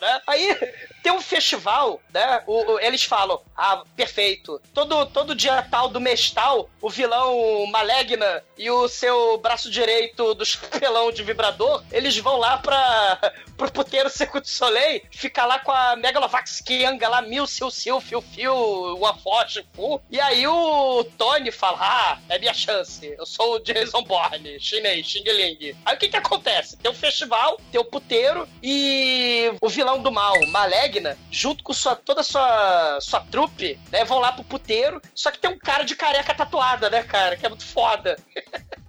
né? Aí tem um festival, né? O- o- eles falam: ah, perfeito. Todo, todo dia tal do mês tal, o vilão Malegna e o seu braço direito do chapelão de vibrador, eles vão lá pra, pro puteiro Circo de Soleil, ficar lá com a Megalovax Kianga lá, mil, sil, sil, fio, fio, uma forte, fu. E aí o Tony fala: ah, é minha chance. Eu sou o Jason Bourne, chinês, Xing Ling. Aí o que que acontece? Tem o festival, tem o puteiro e o vilão do mal, Malegna, junto com sua, toda a sua, sua trupe, né, vão lá pro puteiro. Só que tem um cara de careca tatuada, né, cara? Que é muito foda.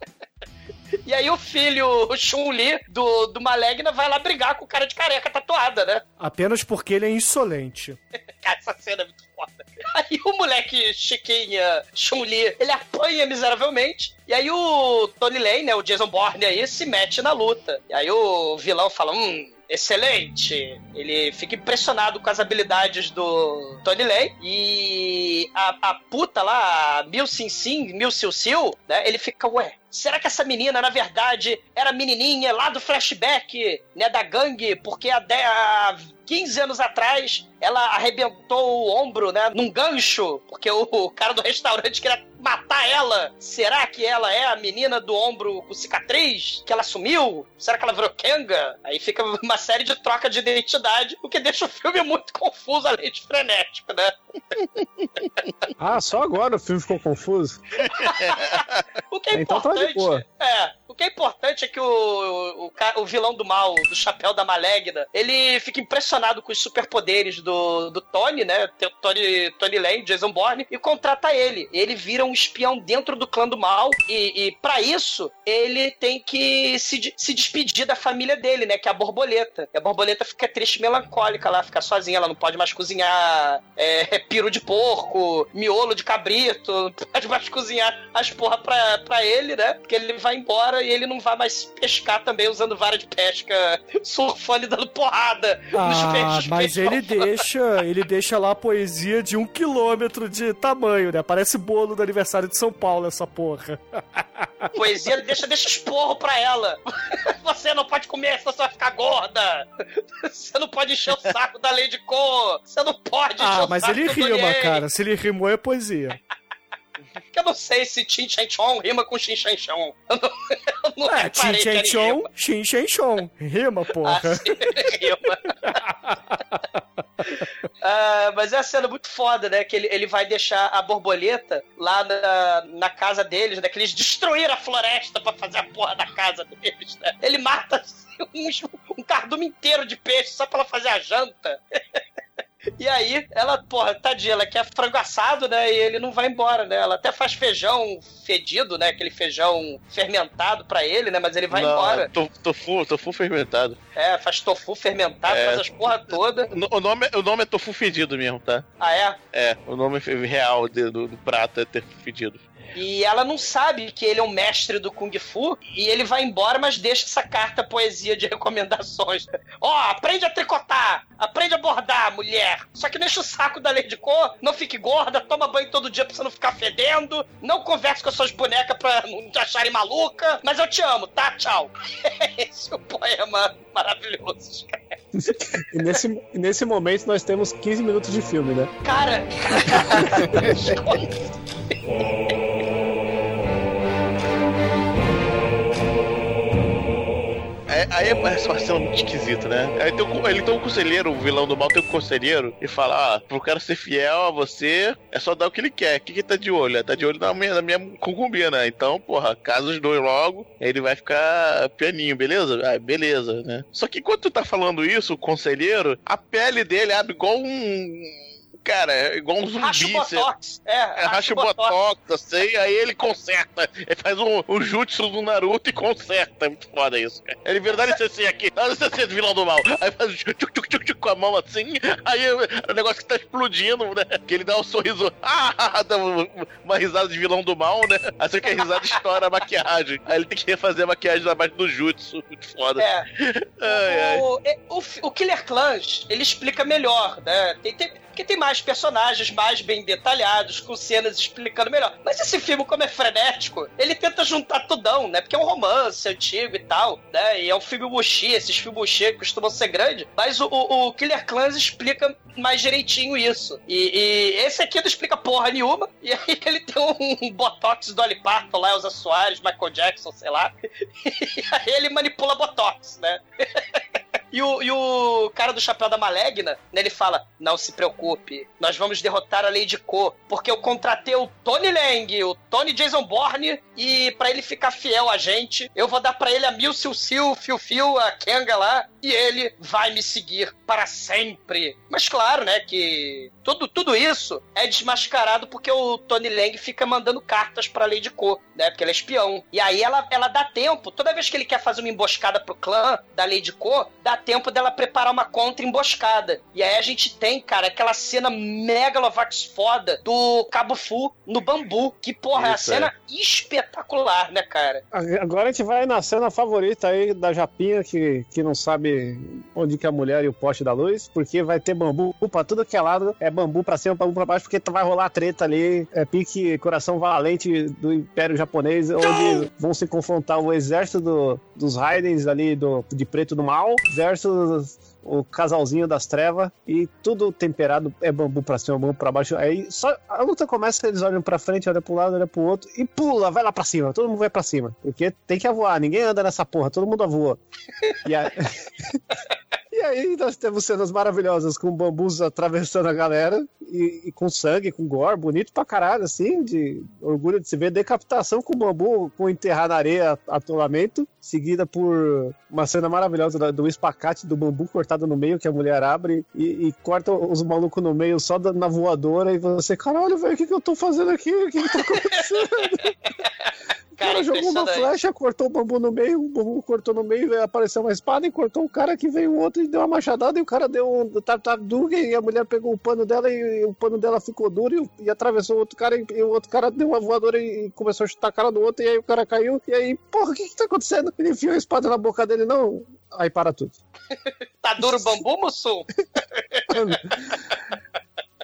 E aí o filho, o Chun-Li, do, do Malegna, vai lá brigar com o cara de careca tatuada, né? Apenas porque ele é insolente. Cara, essa cena é muito foda. Aí o moleque chiquinha, Chun-Li, ele apanha miseravelmente. E aí o Tony Lane, né, o Jason Bourne aí, se mete na luta. E aí o vilão fala, hum... Excelente! Ele fica impressionado com as habilidades do Tony Lane e a, a puta lá, a Mil Sin Sin, Mil Sil Sil, né? Ele fica, ué, será que essa menina, na verdade, era menininha lá do flashback, né, da gangue? Porque há, de- há 15 anos atrás ela arrebentou o ombro, né, num gancho, porque o, cara do restaurante queria matar ela. Será que ela é a menina do ombro com cicatriz? Que ela sumiu? Será que ela virou Kenga? Aí fica uma série de troca de identidade, o que deixa o filme muito confuso, além de frenético, né? Ah, só agora o filme ficou confuso. O que é Então tá de importante. boa. é, o que é importante é que o, o, o vilão do mal, do chapéu da Malegna, ele fica impressionado com os superpoderes do, do Tony, né? Tony, Tony Lane, Jason Bourne, e contrata ele. Ele vira um espião dentro do clã do mal, e, e para isso, ele tem que se, se despedir da família dele, né? Que é a borboleta. E a borboleta fica triste melancólica lá, fica sozinha, ela não pode mais cozinhar é, de porco, miolo de cabrito, não pode mais cozinhar as porra pra, pra ele, né? Porque ele vai embora e ele não vai mais pescar também usando vara de pesca, surfando e dando porrada nos Ah, peixes. mas ele deixa, ele deixa lá a poesia de um quilômetro de tamanho, né? Parece bolo do aniversário de São Paulo, essa porra. Poesia deixa, deixa esporro pra ela. Você não pode comer, senão você vai ficar gorda. Você não pode encher o saco da Lady Co. Você não pode encher Ah, o mas saco ele do rima, Donnie. cara. Se ele rimou, é poesia. Que eu não sei se Chin Chen Chong rima com Chin Chen Chong. Eu não, eu não É, Chin reparei que Chen era Chong, rima. Ah, porra. sim, rima. Ah, mas é uma cena muito foda, né? Que ele, ele vai deixar a borboleta lá na, na casa deles, né? Que eles destruíram a floresta pra fazer a porra da casa deles, né? Ele mata assim, uns- um cardume inteiro de peixe só pra ela fazer a janta. E aí, ela, porra, tadinha, ela quer frango assado, né? E ele não vai embora, né? Ela até faz feijão fedido, né? Aquele feijão fermentado pra ele, né? Mas ele vai Não, embora. to- Tofu, tofu fermentado. É, faz tofu fermentado, É. faz as porra toda. O nome, o nome é tofu fedido mesmo, tá? Ah, é? É, o nome real do, do prato é tofu fedido. E ela não sabe que ele é um mestre do Kung Fu e ele vai embora, mas deixa essa carta poesia de recomendações. Ó, aprende a tricotar, aprende a bordar, mulher. Só que deixa o saco da Lady Cor, não fique gorda, toma banho todo dia pra você não ficar fedendo, não converse com as suas bonecas pra não te acharem maluca, mas eu te amo, tá? Tchau. Esse é o poema maravilhoso. E nesse, e nesse momento nós temos 15 minutos de filme, né? Cara, É, aí parece uma cena muito esquisita, né? Aí tem o, ele tem um conselheiro, o vilão do mal tem um conselheiro, e fala: Ah, pro cara ser fiel a você, é só dar o que ele quer. O que, que tá de olho? Tá de olho na minha, na minha concubina. Então, porra, casa os dois logo, ele vai ficar pianinho, beleza? Ah, beleza, né? Só que enquanto tu tá falando isso, o conselheiro, a pele dele abre igual um. Cara, é igual um zumbi. racha o botox. É, é, racha o botox, assim, aí ele conserta. Ele faz um, um jutsu do Naruto e conserta. É muito foda isso, cara. Ele vira, dá licença aqui, dá licença do vilão do mal. Aí faz um tchuc, tchuc, tchuc, tchuc com a mão assim, aí o negócio que tá explodindo, né? Que ele dá um sorriso, ah, dá uma, risada de vilão do mal, né? Assim que a risada estoura a maquiagem. Aí ele tem que refazer a maquiagem na base do jutsu. Muito foda. É. Ai, ai. O, é, o, fi- o Killer Clans, ele explica melhor, né? Tem, tem, porque tem mais personagens mais bem detalhados, com cenas explicando melhor. Mas esse filme, como é frenético, ele tenta juntar tudão, né? Porque é um romance antigo e tal, né? E é um filme wuxi, esses filmes wuxi costumam ser grandes. Mas o, o, o Killer Clans explica mais direitinho isso. E, e esse aqui não explica porra nenhuma. E aí ele tem um, botox do Dolly Parton lá, Elza Soares, Michael Jackson, sei lá. E aí ele manipula botox, né? E o, e o cara do chapéu da malegna, né, ele fala: Não se preocupe, nós vamos derrotar a Lady Ko, porque eu contratei o Tony Lang, o Tony Jason Bourne, e pra ele ficar fiel a gente, eu vou dar pra ele a Mil Sil Sil, Fiu Fiu, a Kenga lá, e ele vai me seguir para sempre. Mas claro, né, que tudo, tudo isso é desmascarado porque o Tony Lang fica mandando cartas pra Lady Ko, né, porque ele é espião. E aí ela, ela dá tempo, toda vez que ele quer fazer uma emboscada pro clã da Lady Ko, dá tempo dela preparar uma contra-emboscada. E aí a gente tem, cara, aquela cena megalovax foda do Cabo Fu no bambu, que, porra, é a Isso, cena espetacular, né, cara? Agora a gente vai na cena favorita aí da Japinha, que, que não sabe onde que é a mulher e o poste da luz, porque vai ter bambu pra tudo que é lado, é bambu pra cima, bambu pra baixo, porque vai rolar treta ali, é pique coração valente do Império Japonês, onde vão se confrontar o exército do- dos Raidens ali do, de preto do mal versus o casalzinho das trevas e tudo temperado é bambu pra cima, bambu pra baixo. Aí só a luta começa, eles olham pra frente, olham pro lado, olham pro outro e pula, vai lá pra cima. Todo mundo vai pra cima. Porque tem que voar, ninguém anda nessa porra, todo mundo voa. E aí, e aí nós temos cenas maravilhosas com bambus atravessando a galera e, e com sangue, com gore, bonito pra caralho, assim, de orgulho de se ver. Decapitação com bambu, com enterrar na areia, atolamento, seguida por uma cena maravilhosa do espacate do bambu cortado no meio, que a mulher abre e, e corta os malucos no meio só da- na voadora e você, caralho, velho, o que, que eu tô fazendo aqui? O que, que tá acontecendo? O cara, Cara, jogou uma flecha, cortou o bambu no meio, o bambu cortou no meio, apareceu uma espada e cortou o cara que veio outro e deu uma machadada e o cara deu um tartaruga e a mulher pegou o pano dela e, o pano dela ficou duro e, e atravessou o outro cara e, e o outro cara deu uma voadora e, e começou a chutar a cara do outro e aí o cara caiu e aí, porra, o que que tá acontecendo? Ele enfiou a espada na boca dele, não, aí para tudo. Tá duro o bambu, Mussum?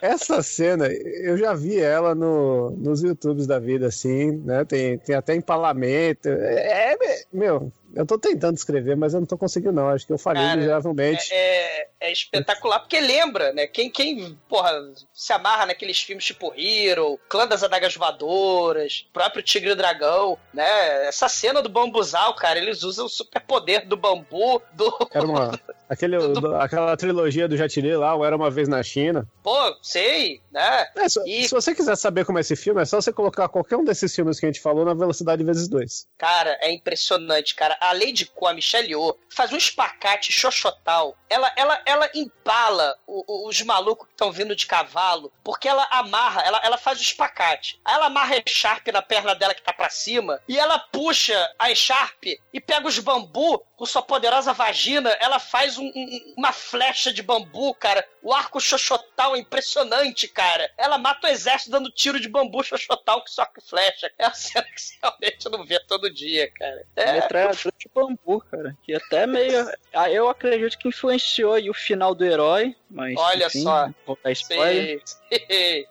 Essa cena, eu já vi ela no, nos YouTubes da vida, assim, né? Tem, tem até empalamento. É, é, meu, Eu tô tentando escrever, mas eu não tô conseguindo, não. Acho que eu falhei Cara, miseravelmente. É, é espetacular, porque lembra, né? Quem, quem, porra, se amarra naqueles filmes tipo Hero, Clã das Adagas Voadoras, próprio Tigre e Dragão, né? Essa cena do bambuzal, cara, eles usam o superpoder do bambu, do. Era uma, aquele, do- aquela trilogia do Jatiri lá, o Era Uma Vez na China. Pô, sei, né? É, se, E- se você quiser saber como é esse filme, é só você colocar qualquer um desses filmes que a gente falou na velocidade vezes dois. Cara, é impressionante, cara. A Lady Ko, a Michelle Yeoh, faz um espacate xoxotal. Ela, ela, ela empala o- o- os malucos que estão vindo de cavalo, porque ela amarra, ela, ela faz o espacate. Ela amarra a Sharp na perna dela que tá pra cima, e ela puxa a Sharp e pega os bambu com sua poderosa vagina, ela faz um- um- uma flecha de bambu, cara. O arco xoxotal é impressionante, cara. Ela mata o exército dando tiro de bambu xoxotal que só que flecha. É uma cena que realmente não vê todo dia, cara. É, Metralhadora de bambu, cara. Que até meio. Ah, eu acredito que influenciou aí o final do herói, mas. Olha enfim, só. Vou dar spoiler.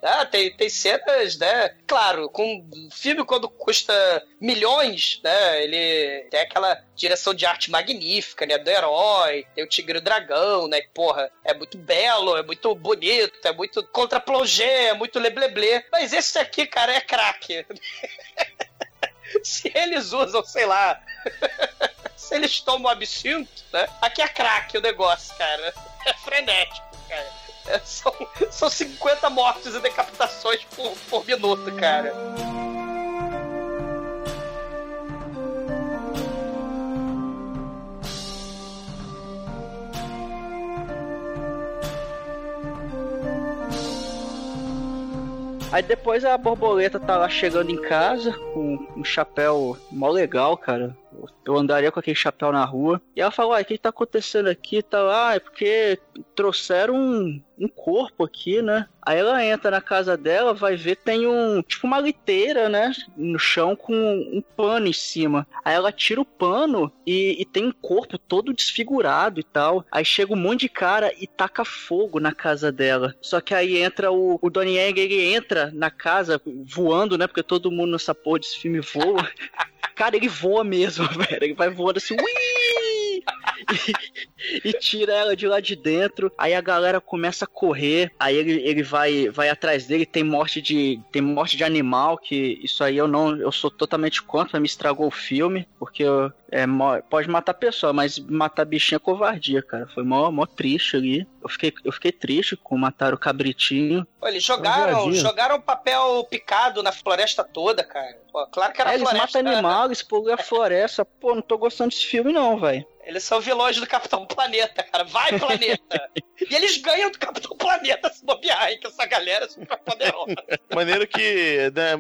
Ah, tem, tem cenas, né? Claro, com um filme quando custa milhões, né? Ele tem aquela direção de arte magnífica, né? Do herói, tem o Tigre e o Dragão, né? Porra, é muito belo, é muito bonito, é muito contra plongé, é muito lebleblé. Mas esse aqui, cara, é craque. Se eles usam, sei lá. Se eles tomam absinto, né? Aqui é craque o negócio, cara. É frenético, cara. É, são, são 50 mortes e decapitações por, por minuto, cara. Aí depois a borboleta tá lá chegando em casa com um chapéu mó legal, cara. Eu andaria com aquele chapéu na rua. E ela fala, uai, o que que tá acontecendo aqui? Tá lá, é porque trouxeram um, um corpo aqui, né? Aí ela entra na casa dela, vai ver, tem um, tipo uma liteira, né? No chão com um pano em cima. Aí ela tira o pano e, e tem um corpo todo desfigurado e tal. Aí chega um monte de cara e taca fogo na casa dela. Só que aí entra o, o Donnie Yang, ele entra na casa voando, né? Porque todo mundo nessa porra desse filme voa. Cara, ele voa mesmo, Ele vai voando assim, ui! E, e tira ela de lá de dentro. Aí a galera começa a correr. Aí ele, ele vai, vai atrás dele. Tem morte de tem morte de animal. Que isso aí eu não eu sou totalmente contra. Me estragou o filme porque eu- é, pode matar pessoa, mas matar bichinho é covardia, cara. Foi mó, mó triste ali. Eu fiquei, eu fiquei triste com matar o cabritinho. Pô, eles jogaram, viadinho. jogaram papel picado na floresta toda, cara. Pô, claro que era É, eles floresta. matam animal, eles poluem a floresta. Pô, não tô gostando desse filme, não, velho. Eles são vilões do Capitão Planeta, cara. Vai, planeta! e eles ganham do Capitão Planeta se bobear, hein? Que essa galera é super poderosa. Maneiro que, né,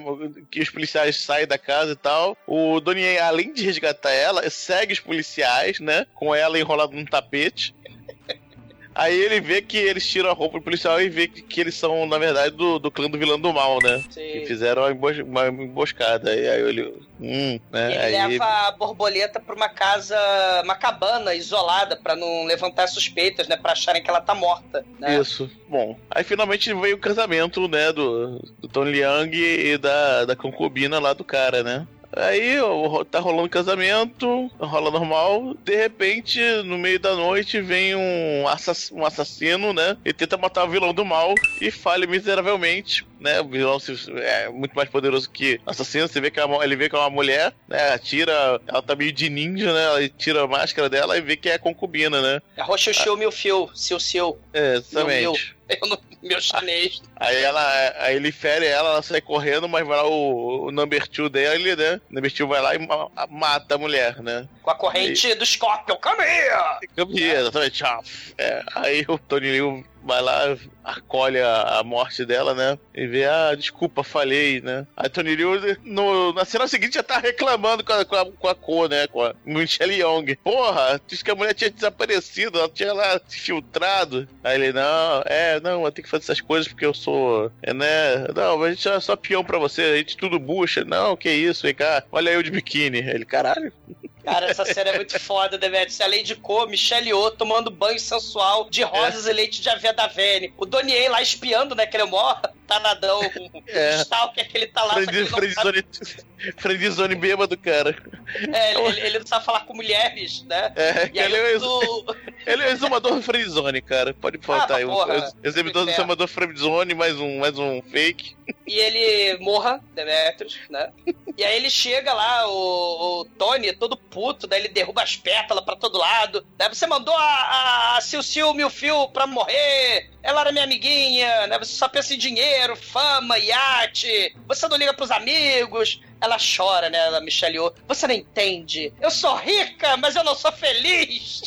que os policiais saem da casa e tal. O Donnie, além de resgatar ela, segue os policiais, né? Com ela enrolada num tapete. Aí ele vê que eles tiram a roupa do policial e vê que, que eles são, na verdade, do, do clã do vilão do mal, né? Que Sim. fizeram uma, embos- uma emboscada. E aí ele. Hum, né? Ele aí... leva a borboleta pra uma casa, uma cabana isolada, pra não levantar suspeitas, né? Pra acharem que ela tá morta. Né? Isso. Bom, aí finalmente veio o casamento, né, do, do Tony Leung e da, da concubina lá do cara, né? Aí ó, tá rolando casamento, rola normal. De repente, no meio da noite, vem um, assass- um assassino, né? E tenta matar o vilão do mal e falha miseravelmente, né? O vilão é muito mais poderoso que o assassino. Você vê que é uma- ele vê que é uma mulher, né? Tira, ela tá meio de ninja, né? Ela tira a máscara dela e vê que é concubina, né? É Roxuxiu Mil Fio, Sil Sil. É, exatamente. Meu, Eu não, meu chinês. Aí ela, aí ele fere ela, ela sai correndo, mas vai lá o, o number two dele, né? O number two vai lá e ma- mata a mulher, né? Com a corrente do Scorpion. Come here! Campeã, exatamente. Tchau. É, aí o Tony Liu vai lá, acolhe a, a morte dela, né? E vê, ah, desculpa, falhei, né? Aí Tony Liu, no, na cena seguinte, já tá reclamando com a, com a, com a Ko, né? Com a Michelle Young. Porra, disse que a mulher tinha desaparecido, ela tinha lá se filtrado. Aí ele, não, é, não, eu tenho que fazer essas coisas porque eu sou, é, né? Não, a gente é só peão pra você, a gente tudo bucha. Não, que isso, vem cá, olha eu de biquíni. Aí ele, caralho. Cara, essa cena é muito foda, Demetrius. A Lady Co, Michelle Yeoh tomando banho sensual de rosas e leite de aveia da Vene. O Donier lá espiando, né? Que ele é o maior tanadão, É. stalker que ele tá lá. só que ele não sabe- Friendzone bêbado, cara. É, ele, ele- ele não sabe falar com mulheres, né? É, E ele é, o o- ele é o exumador friendzone, cara. Pode faltar Ah, aí. porra. O ex- exibidor do exumador friendzone, mais um, mais um fake. e ele morra, Demetrius, né? E aí ele chega lá, o, o Tony, todo puto, daí ele derruba as pétalas pra todo lado. Daí você mandou a, a Sil Sil Milfil pra morrer. Ela era minha amiguinha, né? Você só pensa em dinheiro, fama, iate. Você não liga pros amigos. Ela chora, né, a Michelle Yeoh. Você não entende. Eu sou rica, mas eu não sou feliz.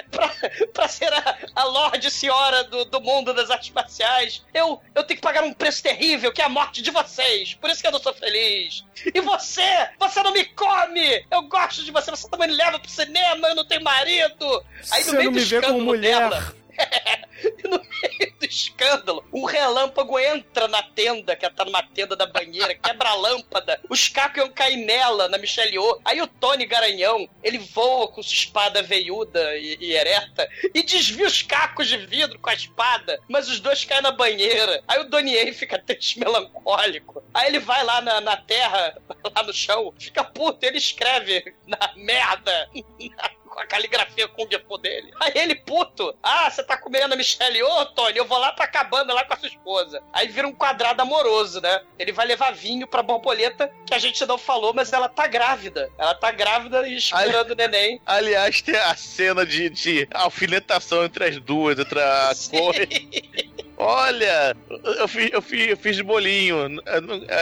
pra, pra ser a, a Lorde Senhora do, do mundo das artes marciais, eu, eu tenho que pagar um preço terrível, que é a morte de vocês. Por isso que eu não sou feliz. E você, você não me come! Eu gosto de você, você também me leva pro cinema, eu não tenho marido! Aí no Você meio não do me vê como escândalo mulher. dela, e no meio do escândalo, um relâmpago entra na tenda, que ela tá numa tenda da banheira, quebra a lâmpada, os cacos iam cair nela, na Michelle Yeoh. Aí o Tony Garanhão, ele voa com sua espada veiuda e, e ereta e desvia os cacos de vidro com a espada, mas os dois caem na banheira. Aí o Donier fica triste, melancólico. Aí ele vai lá na, na terra, lá no chão, fica puto, ele escreve na merda, com a caligrafia Kung Fu dele. Aí ele, puto, ah, você tá comendo a Michelle? Ô, Tony, eu vou lá pra cabana lá com a sua esposa. Aí vira um quadrado amoroso, né? Ele vai levar vinho pra borboleta, que a gente não falou, mas ela tá grávida. Ela tá grávida e esperando o neném. Aliás, tem a cena de, de alfinetação entre as duas, entre a Corre. Olha, eu fiz, eu fiz, eu fiz de bolinho.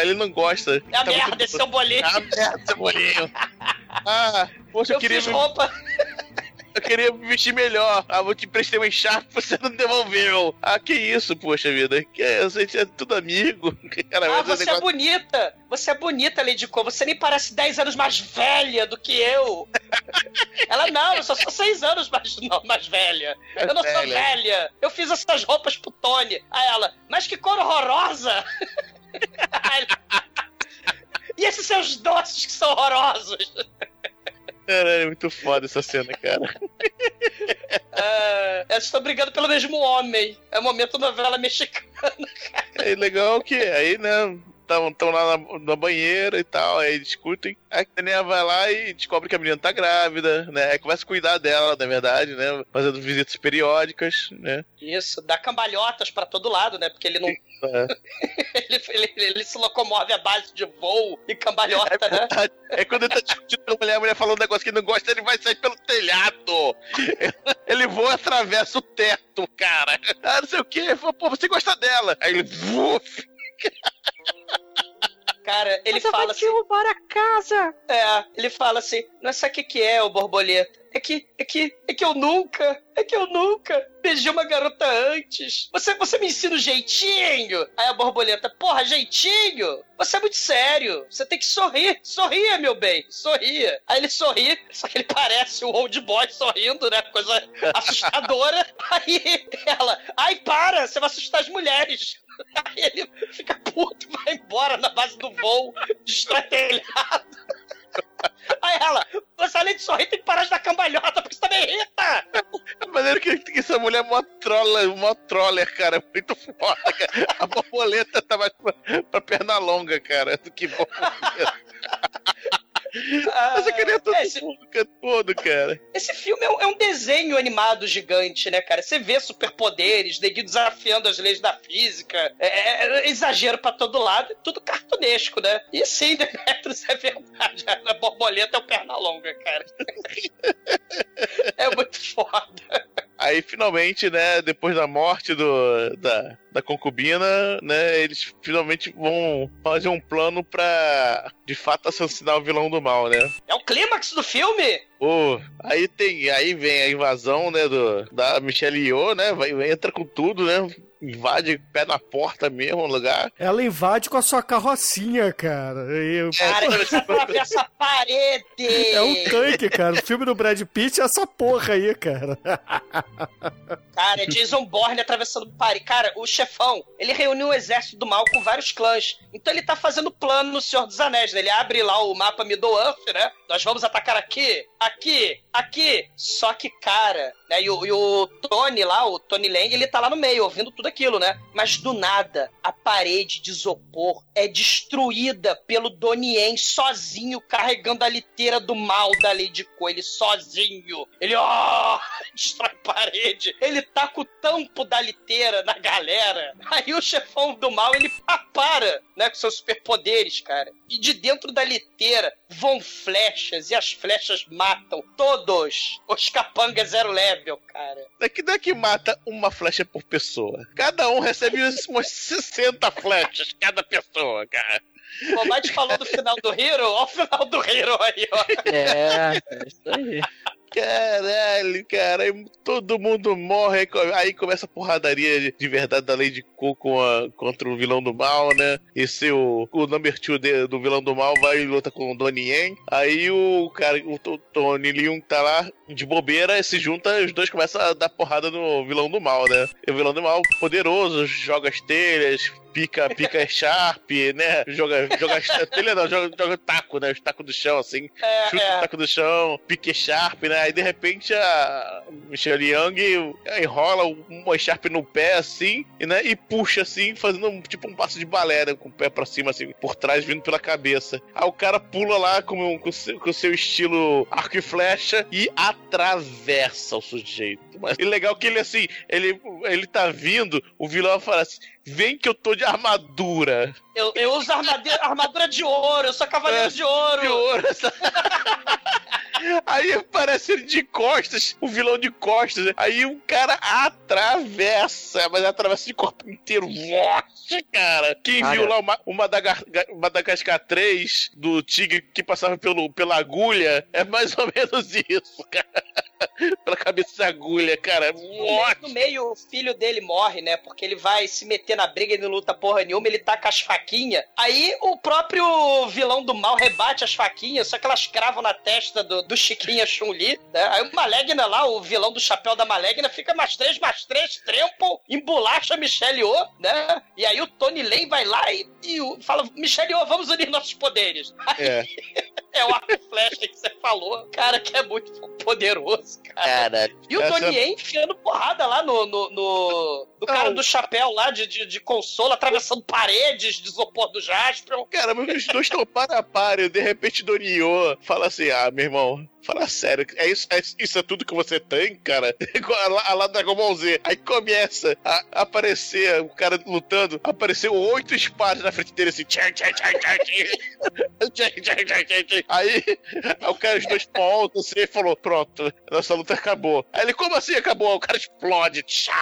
Ele não gosta. É Tá muito- merda, esse é o bolinho. É a merda, esse bolinho. Ah, poxa, eu, Eu queria fiz me, roupa. eu queria me vestir melhor. Ah, vou te emprestei uma encharpe, você não devolveu. Ah, que isso, poxa vida. Que é, a gente é tudo amigo. Cara, Ah, o você é negócio- bonita! Você é bonita, Lady Co. Você nem parece 10 anos mais velha do que eu. Ela, não, eu só sou 6 anos mais, não, mais velha. Eu não sou Velha. velha. Eu fiz essas roupas pro Tony. Aí ela, mas que cor horrorosa! E esses seus doces que são horrorosos? Caralho, é muito foda essa cena, cara. Ah, elas estão brigando pelo mesmo homem. É o momento novela mexicana. É legal que aí, né? Estão lá na, na banheira e tal, aí discutem. Aí a Daniela vai lá e descobre que a menina tá grávida, né? Aí começa a cuidar dela, na verdade, né? Fazendo visitas periódicas, né? Isso, dá cambalhotas pra todo lado, né? Porque ele não. É. ele, ele- ele se locomove à base de voo e cambalhota, né? É quando ele tá discutindo com a mulher, a mulher fala um negócio que ele não gosta, ele vai sair pelo telhado. Ele voa, atravessa o teto, cara. Ah, não sei o quê. Ele fala, Pô, você gosta dela. Aí ele, vuf. Cara, ele Mas eu fala assim. derrubar a casa. É, ele fala assim: não sabe o que, que é, o borboleta? É que, é que, é que eu nunca, é que eu nunca beijei uma garota antes. Você, você me ensina o jeitinho? Aí a borboleta, porra, jeitinho? Você é muito sério. Você tem que sorrir. Sorria, meu bem. Sorria. Aí ele sorri, só que ele parece o old boy sorrindo, né? Coisa assustadora. Aí ela, ai, para, você vai assustar as mulheres. Aí ele fica puto, vai embora na base do voo, destrói telhado. Aí ela, você além de sorrir tem que parar de dar cambalhota, porque você também irrita. É maneiro que, que essa mulher é mó trola, mó troller, cara. Muito foda, cara. A borboleta tá mais pra, pra perna longa, cara, do que borboleta. É, esse, todo, cara. esse filme é um, é um desenho animado gigante, né, cara? Você vê superpoderes, neguinho desafiando as leis da física, é, é- é exagero pra todo lado, é tudo cartunesco, né? E sim, Demetrius é verdade. A borboleta é o perna longa, cara. É muito foda. Aí, finalmente, né, depois da morte do, da, da concubina, né, eles finalmente vão fazer um plano pra, de fato, assassinar o vilão do mal, né? É o clímax do filme? Pô, aí tem, aí vem a invasão, né, do, da Michelle Yeoh, né, vai, entra com tudo, né, invade, pé na porta mesmo, o lugar. Ela invade com a sua carrocinha, cara. E- Cara, ele atravessa a parede. É um tanque, cara. O filme do Brad Pitt é essa porra aí, cara. Cara, é Jason Bourne atravessando o parede. Cara, o chefão chefão. Ele reuniu um exército do mal com vários clãs. Então ele tá fazendo plano no Senhor dos Anéis, né? Ele abre lá o mapa Middle-earth, né? Nós vamos atacar aqui, aqui, aqui. Só que, cara, né? E o, e o Tony lá, o Tony Lang, ele tá lá no meio, ouvindo tudo aquilo, né? Mas do nada, a parede de isopor é destruída pelo Donnie Yen sozinho, carregando a liteira do mal da Lady Ko. Ele sozinho. Ele, ó, destrói a parede. Ele taca o tampo da liteira na galera. Aí o chefão do mal, ele para, né, com seus superpoderes, cara. E de dentro da liteira vão flechas, e as flechas matam todos os capangas zero level, cara. Daqui daqui mata uma flecha por pessoa. Cada um recebe umas 60 flechas, cada pessoa, cara. O Mate falou do final do Hero, olha o final do Hero aí, ó. É, é isso aí. Caralho, cara, aí todo mundo morre, aí co- aí começa a porradaria de, de verdade da Lady Ko com a- contra o vilão do mal, né? Esse o, o number two de- do vilão do mal vai e luta com o Donnie Yen. Aí o cara, o, T- Tony Leung tá lá de bobeira, se junta, os dois começam a dar porrada no vilão do mal, né? E o vilão do mal, poderoso, joga as telhas, pica, pica Sharp, né? Joga, joga telha não, joga, joga taco, né? Os tacos do chão, assim É, chuta o é. taco do chão, pique Sharp, né? Aí de repente a Michelle Young enrola uma Sharp no pé assim, e, né? E puxa assim, fazendo um, tipo um passo de balé, né? Com o pé pra cima, assim, por trás, vindo pela cabeça. Aí o cara pula lá com, com, seu, com seu estilo arco e flecha e atravessa o sujeito. Mas e legal que ele assim, ele, ele tá vindo, o vilão fala assim. Vem que eu tô de armadura. Eu, eu uso armadura, armadura de ouro, eu sou cavaleiro É, de ouro. de ouro. Aí aparece ele de costas, o vilão de costas. né? Aí o cara atravessa, mas atravessa de corpo inteiro. Nossa, cara. Quem Cara. viu lá o Ma- o Madagascar, Madagascar 3 do tigre que passava pelo, pela agulha, é mais ou menos isso, cara. Pela cabeça de agulha, cara. No meio, Nossa. no meio, o filho dele morre, né? Porque ele vai se meter na briga e não luta porra nenhuma, ele tá com as faquinhas. Aí o próprio vilão do mal rebate as faquinhas, só que elas cravam na testa do, do Chiquinha Chun-Li, né? Aí o Malegna lá, o vilão do chapéu da Malegna, fica mais três, mais três, trempo, embolacha Michelle Yeoh, né? E aí o Tony Lane vai lá e, e o- fala, Michelle Yeoh, vamos unir nossos poderes. É. É o arco flecha que você falou, cara, que é muito poderoso, cara. Cara, E o Tony Yen enfiando porrada lá no. no, no- do cara do chapéu lá de, de, de consolo, atravessando paredes de isopor do Jasper. Cara, mas os dois estão para a par, e de repente Doriô fala assim: Ah, meu irmão, fala sério, é isso, é, isso é tudo que você tem, cara? A lá- Dragon Ball Z. Aí começa a aparecer o cara lutando, apareceu oito espadas na frente dele assim, tchau, tchau, tchau, tchau, tchau, tchau, tchau, tchau, tchau. Aí, o cara, os dois pontos, assim, e falou: Pronto, nossa luta acabou. Aí ele, como assim acabou? O cara explode, tchá!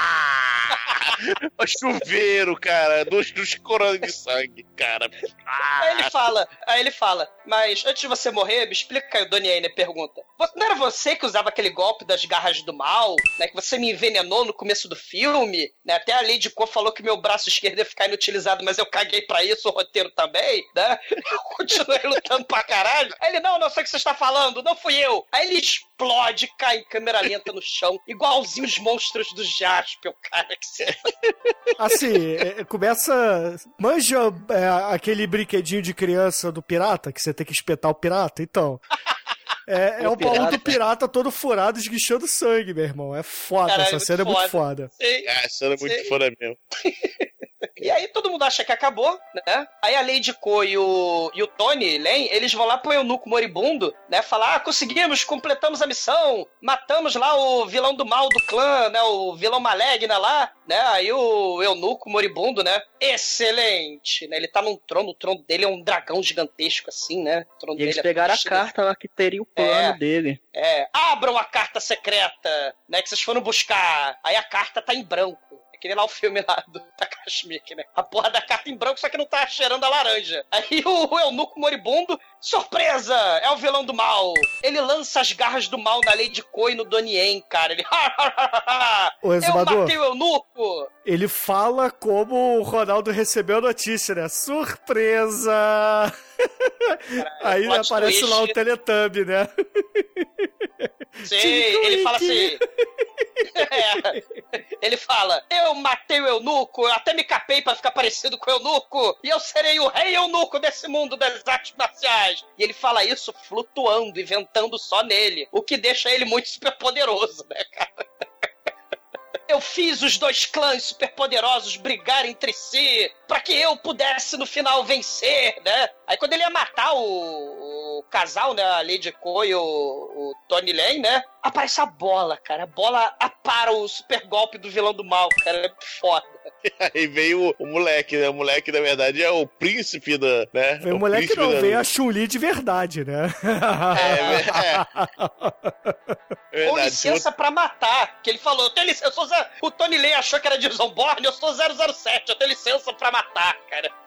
Chuveiro, cara, dos, dos de sangue, cara. Aí ele fala, aí ele fala, mas antes de você morrer, me explica, o Donnie Yen pergunta. "Vo- Não era você que usava aquele golpe das garras do mal, né? Que você me envenenou no começo do filme, né? Até a Lady Ko falou que meu braço esquerdo ia ficar inutilizado, mas eu caguei pra isso, o roteiro também, né? Eu continuei lutando pra caralho. Aí ele, não, não sei o que você está falando, não fui eu. Aí ele explode, cai em câmera lenta no chão, igualzinho os monstros do Jaspion, cara. Que você... Assim, é, começa. Manja é, aquele brinquedinho de criança do pirata, que você tem que espetar o pirata? Então. É, é O o baú pirata. do pirata todo furado, esguichando sangue, meu irmão. É foda, Caralho, essa cena é muito foda. foda. Sei. Ah, essa era muito foda mesmo. E aí todo mundo acha que acabou, né? Aí a Lady Ko e o, e o Tony Lane, eles vão lá pro eunuco moribundo, né? Falar, ah, conseguimos, completamos a missão, matamos lá o vilão do mal do clã, né? O vilão maligna lá, né? Aí o eunuco moribundo, né? Excelente, né? Ele tá num trono, o trono dele é um dragão gigantesco assim, né? O trono E eles é pegaram a fudido. carta lá que teria o plano É. dele. É, abram a carta secreta, né, que vocês foram buscar. Aí a carta tá em branco. Que nem lá o filme lá do Takashi Miike, né? A porra da carta em branco, só que não tá cheirando a laranja. Aí o eunuco moribundo, surpresa! É o vilão do mal. Ele lança as garras do mal na Lady Ko e no Donnie cara. Ele... Eu Exumador. matei o eunuco! Ele fala como o Ronaldo recebeu a notícia, né? Surpresa! Aí plot aparece lá o twist. Teletubby, né? Sim, ele fala assim. É. Ele fala: Eu matei o eunuco, eu até me capei pra ficar parecido com o eunuco, e eu serei o rei eunuco desse mundo das artes marciais. E ele fala isso flutuando, inventando só nele, o que deixa ele muito superpoderoso, né, cara? Eu fiz os dois clãs superpoderosos brigarem entre si para que eu pudesse no final vencer, né? Aí quando ele ia matar o, o casal, né, a Lady Ko e o, o Tony Lane, né? Aparece a bola, cara. A bola apara o super golpe do vilão do mal, cara. É foda. Aí veio o, o moleque, né? O moleque, na verdade, é o príncipe da. Né? Veio o moleque não, da- veio a Chun-Li de verdade, né? É, é. Com Verdade. licença pra matar. Que ele falou, eu tenho licença, eu sou Zé- O Tony Lane achou que era Jason Bourne, eu sou 007, eu tenho licença pra matar, cara.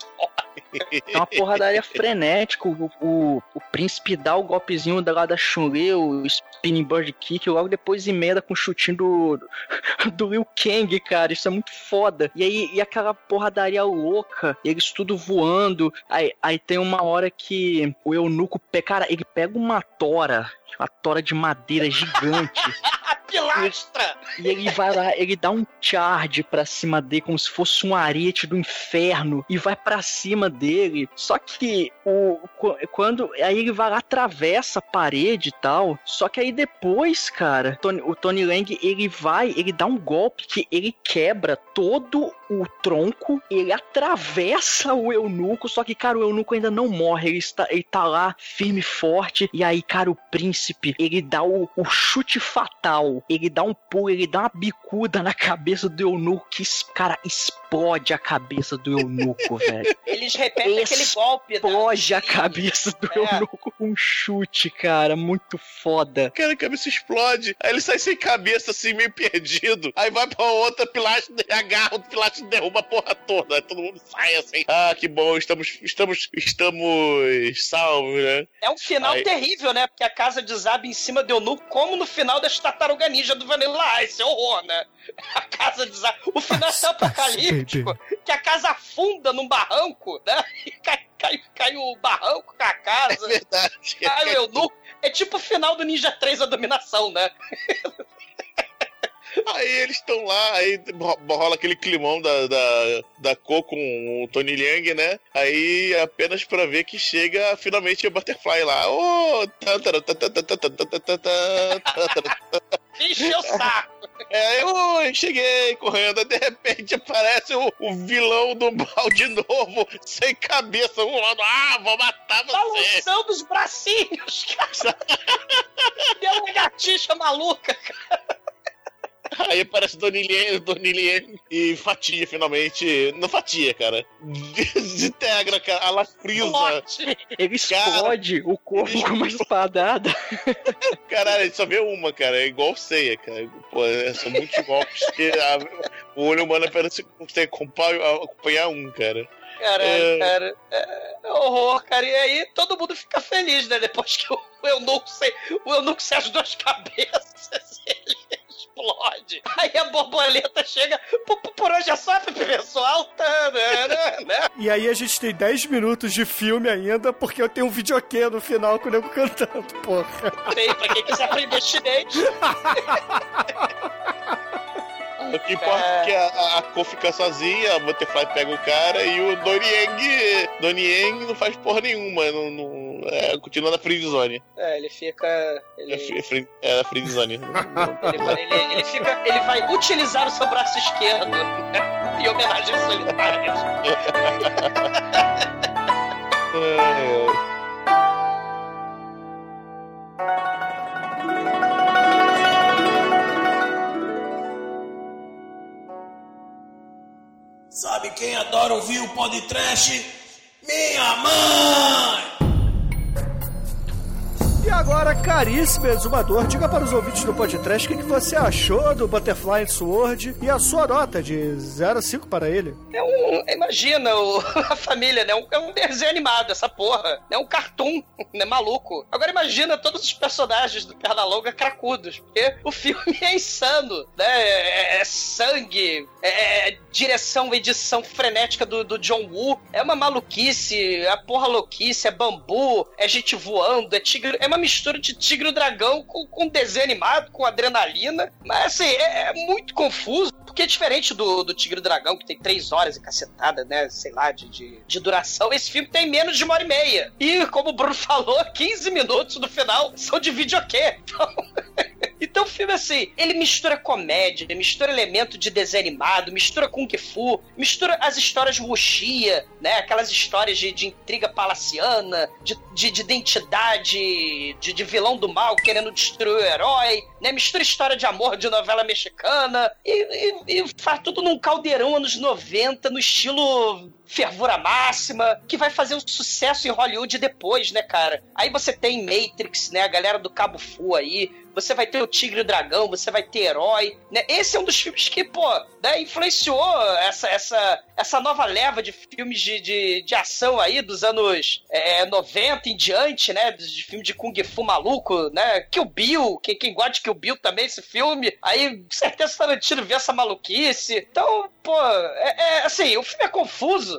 É uma porradaria frenética. O, o, o príncipe dá o golpezinho da lá da Chun-Li, o Spinning Bird Kick, e logo depois emenda com o chutinho do, do Liu Kang, cara. Isso é muito foda. E aí, e aquela porradaria louca, eles tudo voando. Aí, aí tem uma hora que o eunuco, cara, ele pega uma tora, uma tora de madeira gigante. Pilastra! E ele vai lá, ele dá um charge pra cima dele, como se fosse um ariete do inferno, e vai pra cima dele. Só que o qu- quando aí ele vai lá, atravessa a parede e tal. Só que aí depois, cara, Tony- o Tony Lang ele vai, ele dá um golpe que ele quebra todo o tronco, ele atravessa o eunuco, só que, cara, o eunuco ainda não morre, ele está, ele tá lá firme e forte, e aí, cara, o príncipe, ele dá o, o chute fatal, ele dá um pulo, ele dá uma bicuda na cabeça do eunuco, que, cara, explode a cabeça do eunuco, velho. Eles repetem aquele golpe. né? Explode a cabeça do É. eunuco com um chute, cara, muito foda. Cara, a cabeça explode. Aí ele sai sem cabeça, assim, meio perdido. Aí vai pra outra pilastra, agarra o pilastra e derruba a porra toda. Aí todo mundo sai assim. Ah, que bom, estamos, estamos, estamos salvos, né? É um final Aí- terrível, né? Porque a casa desaba em cima do eunuco, como no final das Tartaruga Ninja do Vanilla Ice. É horror, né? A casa desaba. O final é tão apocalíptico que a casa afunda num barranco, né? E cai, cai, cai o barranco com a casa. É verdade. Cai o eunuco. É tipo o final do Ninja 3 A Dominação, né? Aí eles estão lá, aí ro- rola aquele climão da, da, da Co com o Tony Liang, né? Aí apenas pra ver que chega finalmente o Butterfly lá. Ô! Encheu o saco. É, eu cheguei correndo, de repente aparece o, o vilão do mal de novo, sem cabeça, um lado, ah, vou matar você. Balançando os bracinhos, cara. E a lagartixa maluca. Aí aparece Doni Lien, Doni Lien e fatia finalmente. Não fatia, cara. Desintegra, cara. A La Frisa. Ele explode o corpo com uma espadada. Caralho, ele só vê uma, cara. É igual ceia, cara. Pô, é, são muitos golpes que a- o olho humano apenas consegue acompanhar, acompanhar um, cara. Caralho, É. cara. É horror, cara. E aí todo mundo fica feliz, né? Depois que o eunuco sem, o eunuco sem as duas cabeças, ele explode. Aí a borboleta chega. Por, hoje é só, pessoal. Tanana, né? E aí a gente tem 10 minutos de filme ainda, porque eu tenho um videokê no final com o nego cantando, porra. Tem pra quem quiser aprender chinês. O que importa é que a, a, Ko fica sozinha, a Butterfly pega o cara e o Donieng. Donieng não faz porra nenhuma. Não, não- é, continua na Free Zone. É, ele fica. Ele, É, free, free, é na Free Zone. ele, ele- ele fica. Ele vai utilizar o seu braço esquerdo né? em homenagem a solitários. É, Sabe quem adora ouvir o podcast? Minha mãe! Agora, caríssimo exumador, diga para os ouvintes do podcast o que você achou do Butterfly Sword e a sua nota de 0 a 5 para ele. É um. Imagina o- a família, né? É um desenho animado, essa porra. É um cartoon, né? Maluco. Agora imagina todos os personagens do Pernalonga cracudos. Porque o filme é insano, né? É, é sangue, é, é direção, edição frenética do, do John Woo. É uma maluquice, é porra louquice, é bambu, é gente voando, é tigre. É uma mistura de Tigre e Dragão com, com desenho animado, com adrenalina. Mas assim, é, é muito confuso. Porque é diferente do, do Tigre e Dragão, que tem três horas e cacetada, né? Sei lá, de, de, de duração. Esse filme tem menos de uma hora e meia. E, como o Bruno falou, 15 minutos do final são de videokê. Então. Então o filme, assim, ele mistura comédia, mistura elemento de desenho animado, mistura Kung Fu, mistura as histórias wuxia, né? Aquelas histórias de, de intriga palaciana, de, de, de identidade, de, de vilão do mal querendo destruir o herói, né? Mistura história de amor de novela mexicana e, e, e faz tudo num caldeirão anos 90, no estilo fervura máxima, que vai fazer um sucesso em Hollywood depois, né, cara? Aí você tem Matrix, né? A galera do Cabo Fu aí, você vai ter o Tigre e o Dragão, você vai ter Herói, né? Esse é um dos filmes que, pô, né, influenciou essa, essa, essa nova leva de filmes de, de, de ação aí dos anos é, 90 em diante, né? De filme de Kung Fu maluco, né? Kill Bill, quem, quem gosta de Kill Bill também, esse filme. Aí, certeza, Tarantino vê essa maluquice. Então, pô, é, é, assim, o filme é confuso,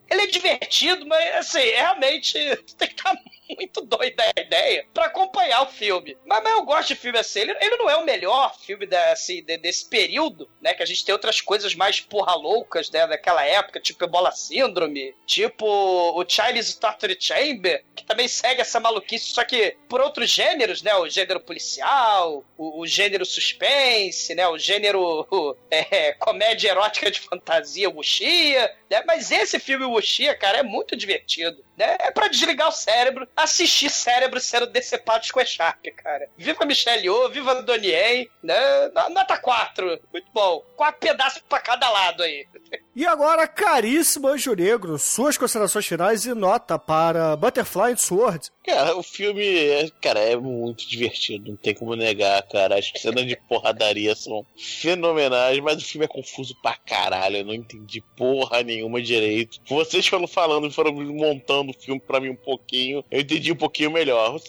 ele é divertido, mas, assim, realmente tem que estar muito doida a ideia para acompanhar o filme. Mas, mas, eu gosto de filme assim. Ele, ele não é o melhor filme da, assim, de, desse período, né? Que a gente tem outras coisas mais porra loucas, né? Daquela época, tipo Ebola Síndrome, tipo o Chinese Torture Chamber, que também segue essa maluquice, só que por outros gêneros, né? O gênero policial, o, o gênero suspense, né? O gênero é, comédia erótica de fantasia, wuxia, né? Mas esse filme Wuxia, cara, é muito divertido? É pra desligar o cérebro, assistir cérebro sendo decepados com a Sharp, cara. Viva Michelle Yeoh, viva Donnie né? Nota 4. Muito bom. Quatro pedaços pra cada lado aí. E agora, caríssimo Anjo Negro, suas considerações finais e nota para Butterfly and Sword. Cara, o filme, cara, é muito divertido, não tem como negar, cara. As cenas de porradaria são fenomenais, mas o filme é confuso pra caralho. Eu não entendi porra nenhuma direito. Vocês foram falando, foram montando o filme pra mim um pouquinho, eu entendi um pouquinho melhor.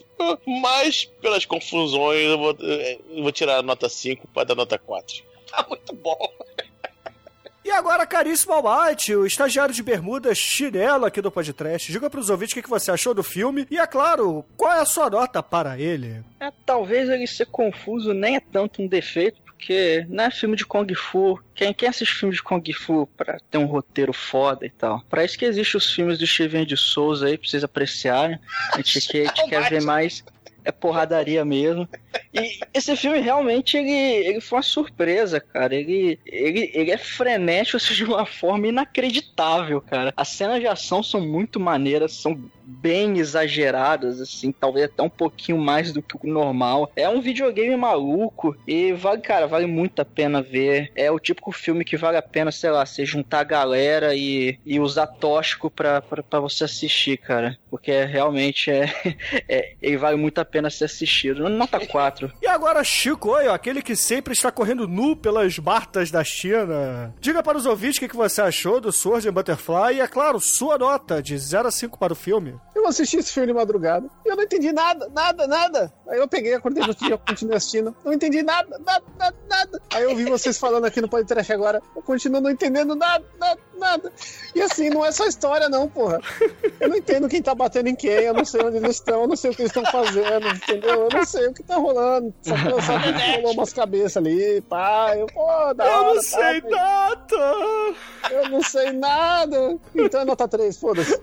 Mas, pelas confusões, eu vou, eu vou tirar a nota 5 pra dar nota 4. Tá muito bom. E agora, caríssimo Almighty, o estagiário de bermuda chinelo aqui do podcast, diga pros ouvintes o que você achou do filme e, é claro, qual é a sua nota para ele? É, talvez ele ser confuso nem é tanto um defeito, porque não é filme de Kung Fu. Quem, quem assiste filme de Kung Fu pra ter um roteiro foda e tal? Pra isso que existem os filmes do Steven de Souza aí, pra vocês apreciarem. A gente, a gente quer ver mais é porradaria mesmo. E esse filme realmente ele, ele foi uma surpresa, cara. Ele, ele, ele é frenético assim, de uma forma inacreditável, cara. As cenas de ação são muito maneiras, são bem exageradas, assim, talvez até um pouquinho mais do que o normal. É um videogame maluco e vale, cara, vale muito a pena ver. É o típico filme que vale a pena, sei lá, você juntar a galera e, e usar tóxico pra, pra, pra você assistir, cara. Porque realmente é, é, ele vale muito a pena ser assistido. Nota 4. E agora, Chico, oi, aquele que sempre está correndo nu pelas martas da China. Diga para os ouvintes o que você achou do Sword and Butterfly e, é claro, sua nota de 0 a 5 para o filme. Eu assisti esse filme de madrugada e eu não entendi nada, nada, nada. Aí eu peguei, acordei no dia, continuei assistindo. Não entendi nada, nada, nada, nada. Aí eu vi vocês falando aqui no podcast agora. Eu continuo não entendendo nada, nada, nada. E assim, não é só história, não, porra. Eu não entendo quem tá batendo em quem, eu não sei onde eles estão, eu não sei o que eles estão fazendo, entendeu? Eu não sei o que tá rolando. Só que eu só que rolou umas cabeças ali, pá. Eu, pô, da Eu hora, não sei nada! Eu não sei nada. Então é nota 3, foda-se.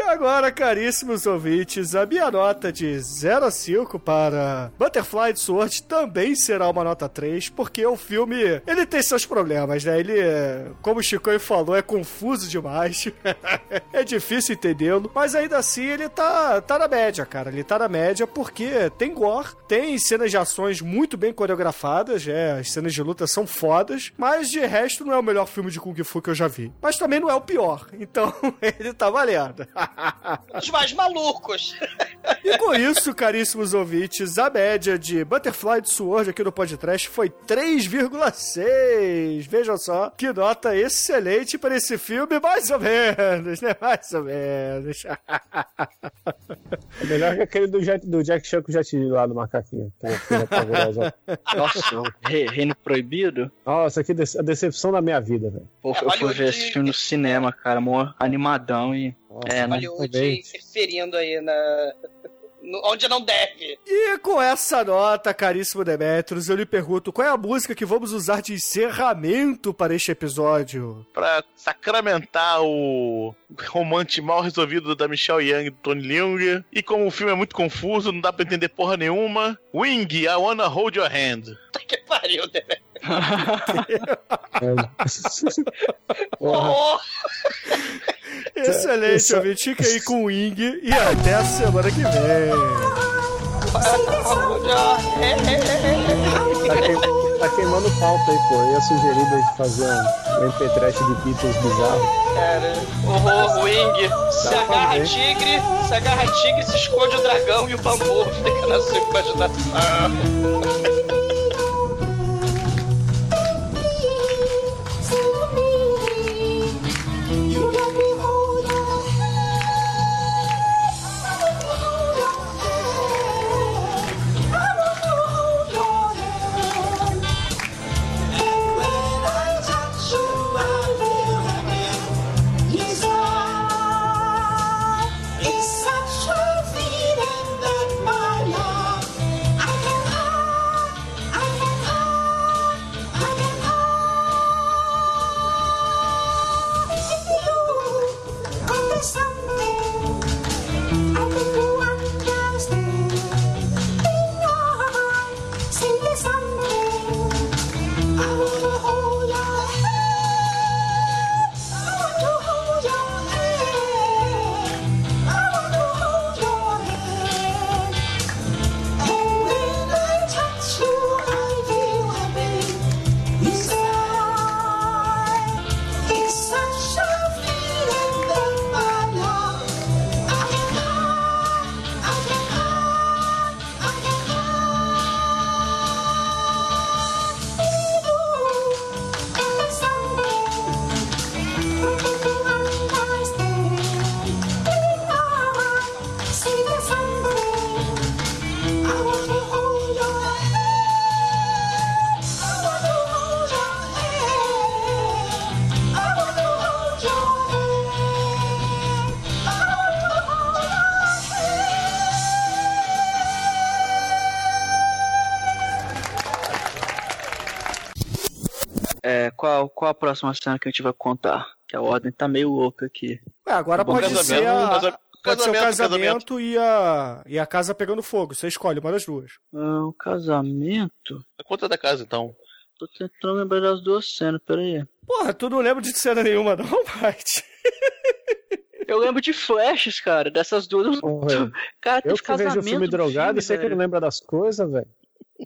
E agora, caríssimos ouvintes, a minha nota de 0 a 5 para Butterfly Sword também será uma nota 3, porque o filme, ele tem seus problemas, né? Ele, como o Chico falou, é confuso demais. é difícil entendê-lo, mas ainda assim ele tá, tá na média, cara. Ele tá na média porque tem gore, tem cenas de ações muito bem coreografadas, é, as cenas de luta são fodas, mas de resto não é o melhor filme de Kung Fu que eu já vi. Mas também não é o pior, então ele tá valendo. Os mais malucos. E com isso, caríssimos ouvintes, a média de Butterfly de Sword aqui no podcast foi 3,6. Vejam só, que nota excelente para esse filme, mais ou menos, né? Mais ou menos. É melhor que aquele do, Jet, do Jack Chan com o Jet Li lá do macaquinho. que é. Nossa, Re- Reino Proibido? Nossa, que a decepção da minha vida, velho. Pô, eu fui ver esse filme no cinema, cara, mó animadão e É, né? Hollywood interferindo aí na. onde não deve. E com essa nota, caríssimo Demetrius, eu lhe pergunto qual é a música que vamos usar de encerramento para este episódio? Pra sacramentar o romance mal resolvido da Michelle Young e do Tony Leung. E como o filme é muito confuso, não dá pra entender porra nenhuma. Wing, I wanna hold your hand. Puta que pariu, né? Oh, Excelente, ouvinte. Fica aí com o Wing e até a semana que vem. Tá, queim- tá queimando pauta aí, pô. Eu ia sugerir gente fazer um, um MP3 de Beatles bizarro. cara. Horror, Wing. Se Dá pra agarra ver. tigre, se agarra tigre, se esconde o dragão e o bambu fica na sua imaginação. Qual, qual a próxima cena que a gente vai contar? Que a ordem tá meio louca aqui. É, agora Bom, pode casamento, ser, a, pode ser o casamento, casamento, E, a, e a casa pegando fogo. Você escolhe uma das duas. Ah, o casamento? A conta da casa, então. Tô tentando lembrar das duas cenas, peraí. Porra, tu não lembra de cena nenhuma, não, Mike? Eu lembro de flashes, cara, dessas duas. Porra, Cara, eu teve que casamento. vejo o filme drogado e filme, sei que velho. não lembra das coisas, velho.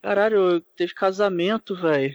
Caralho, teve casamento, velho.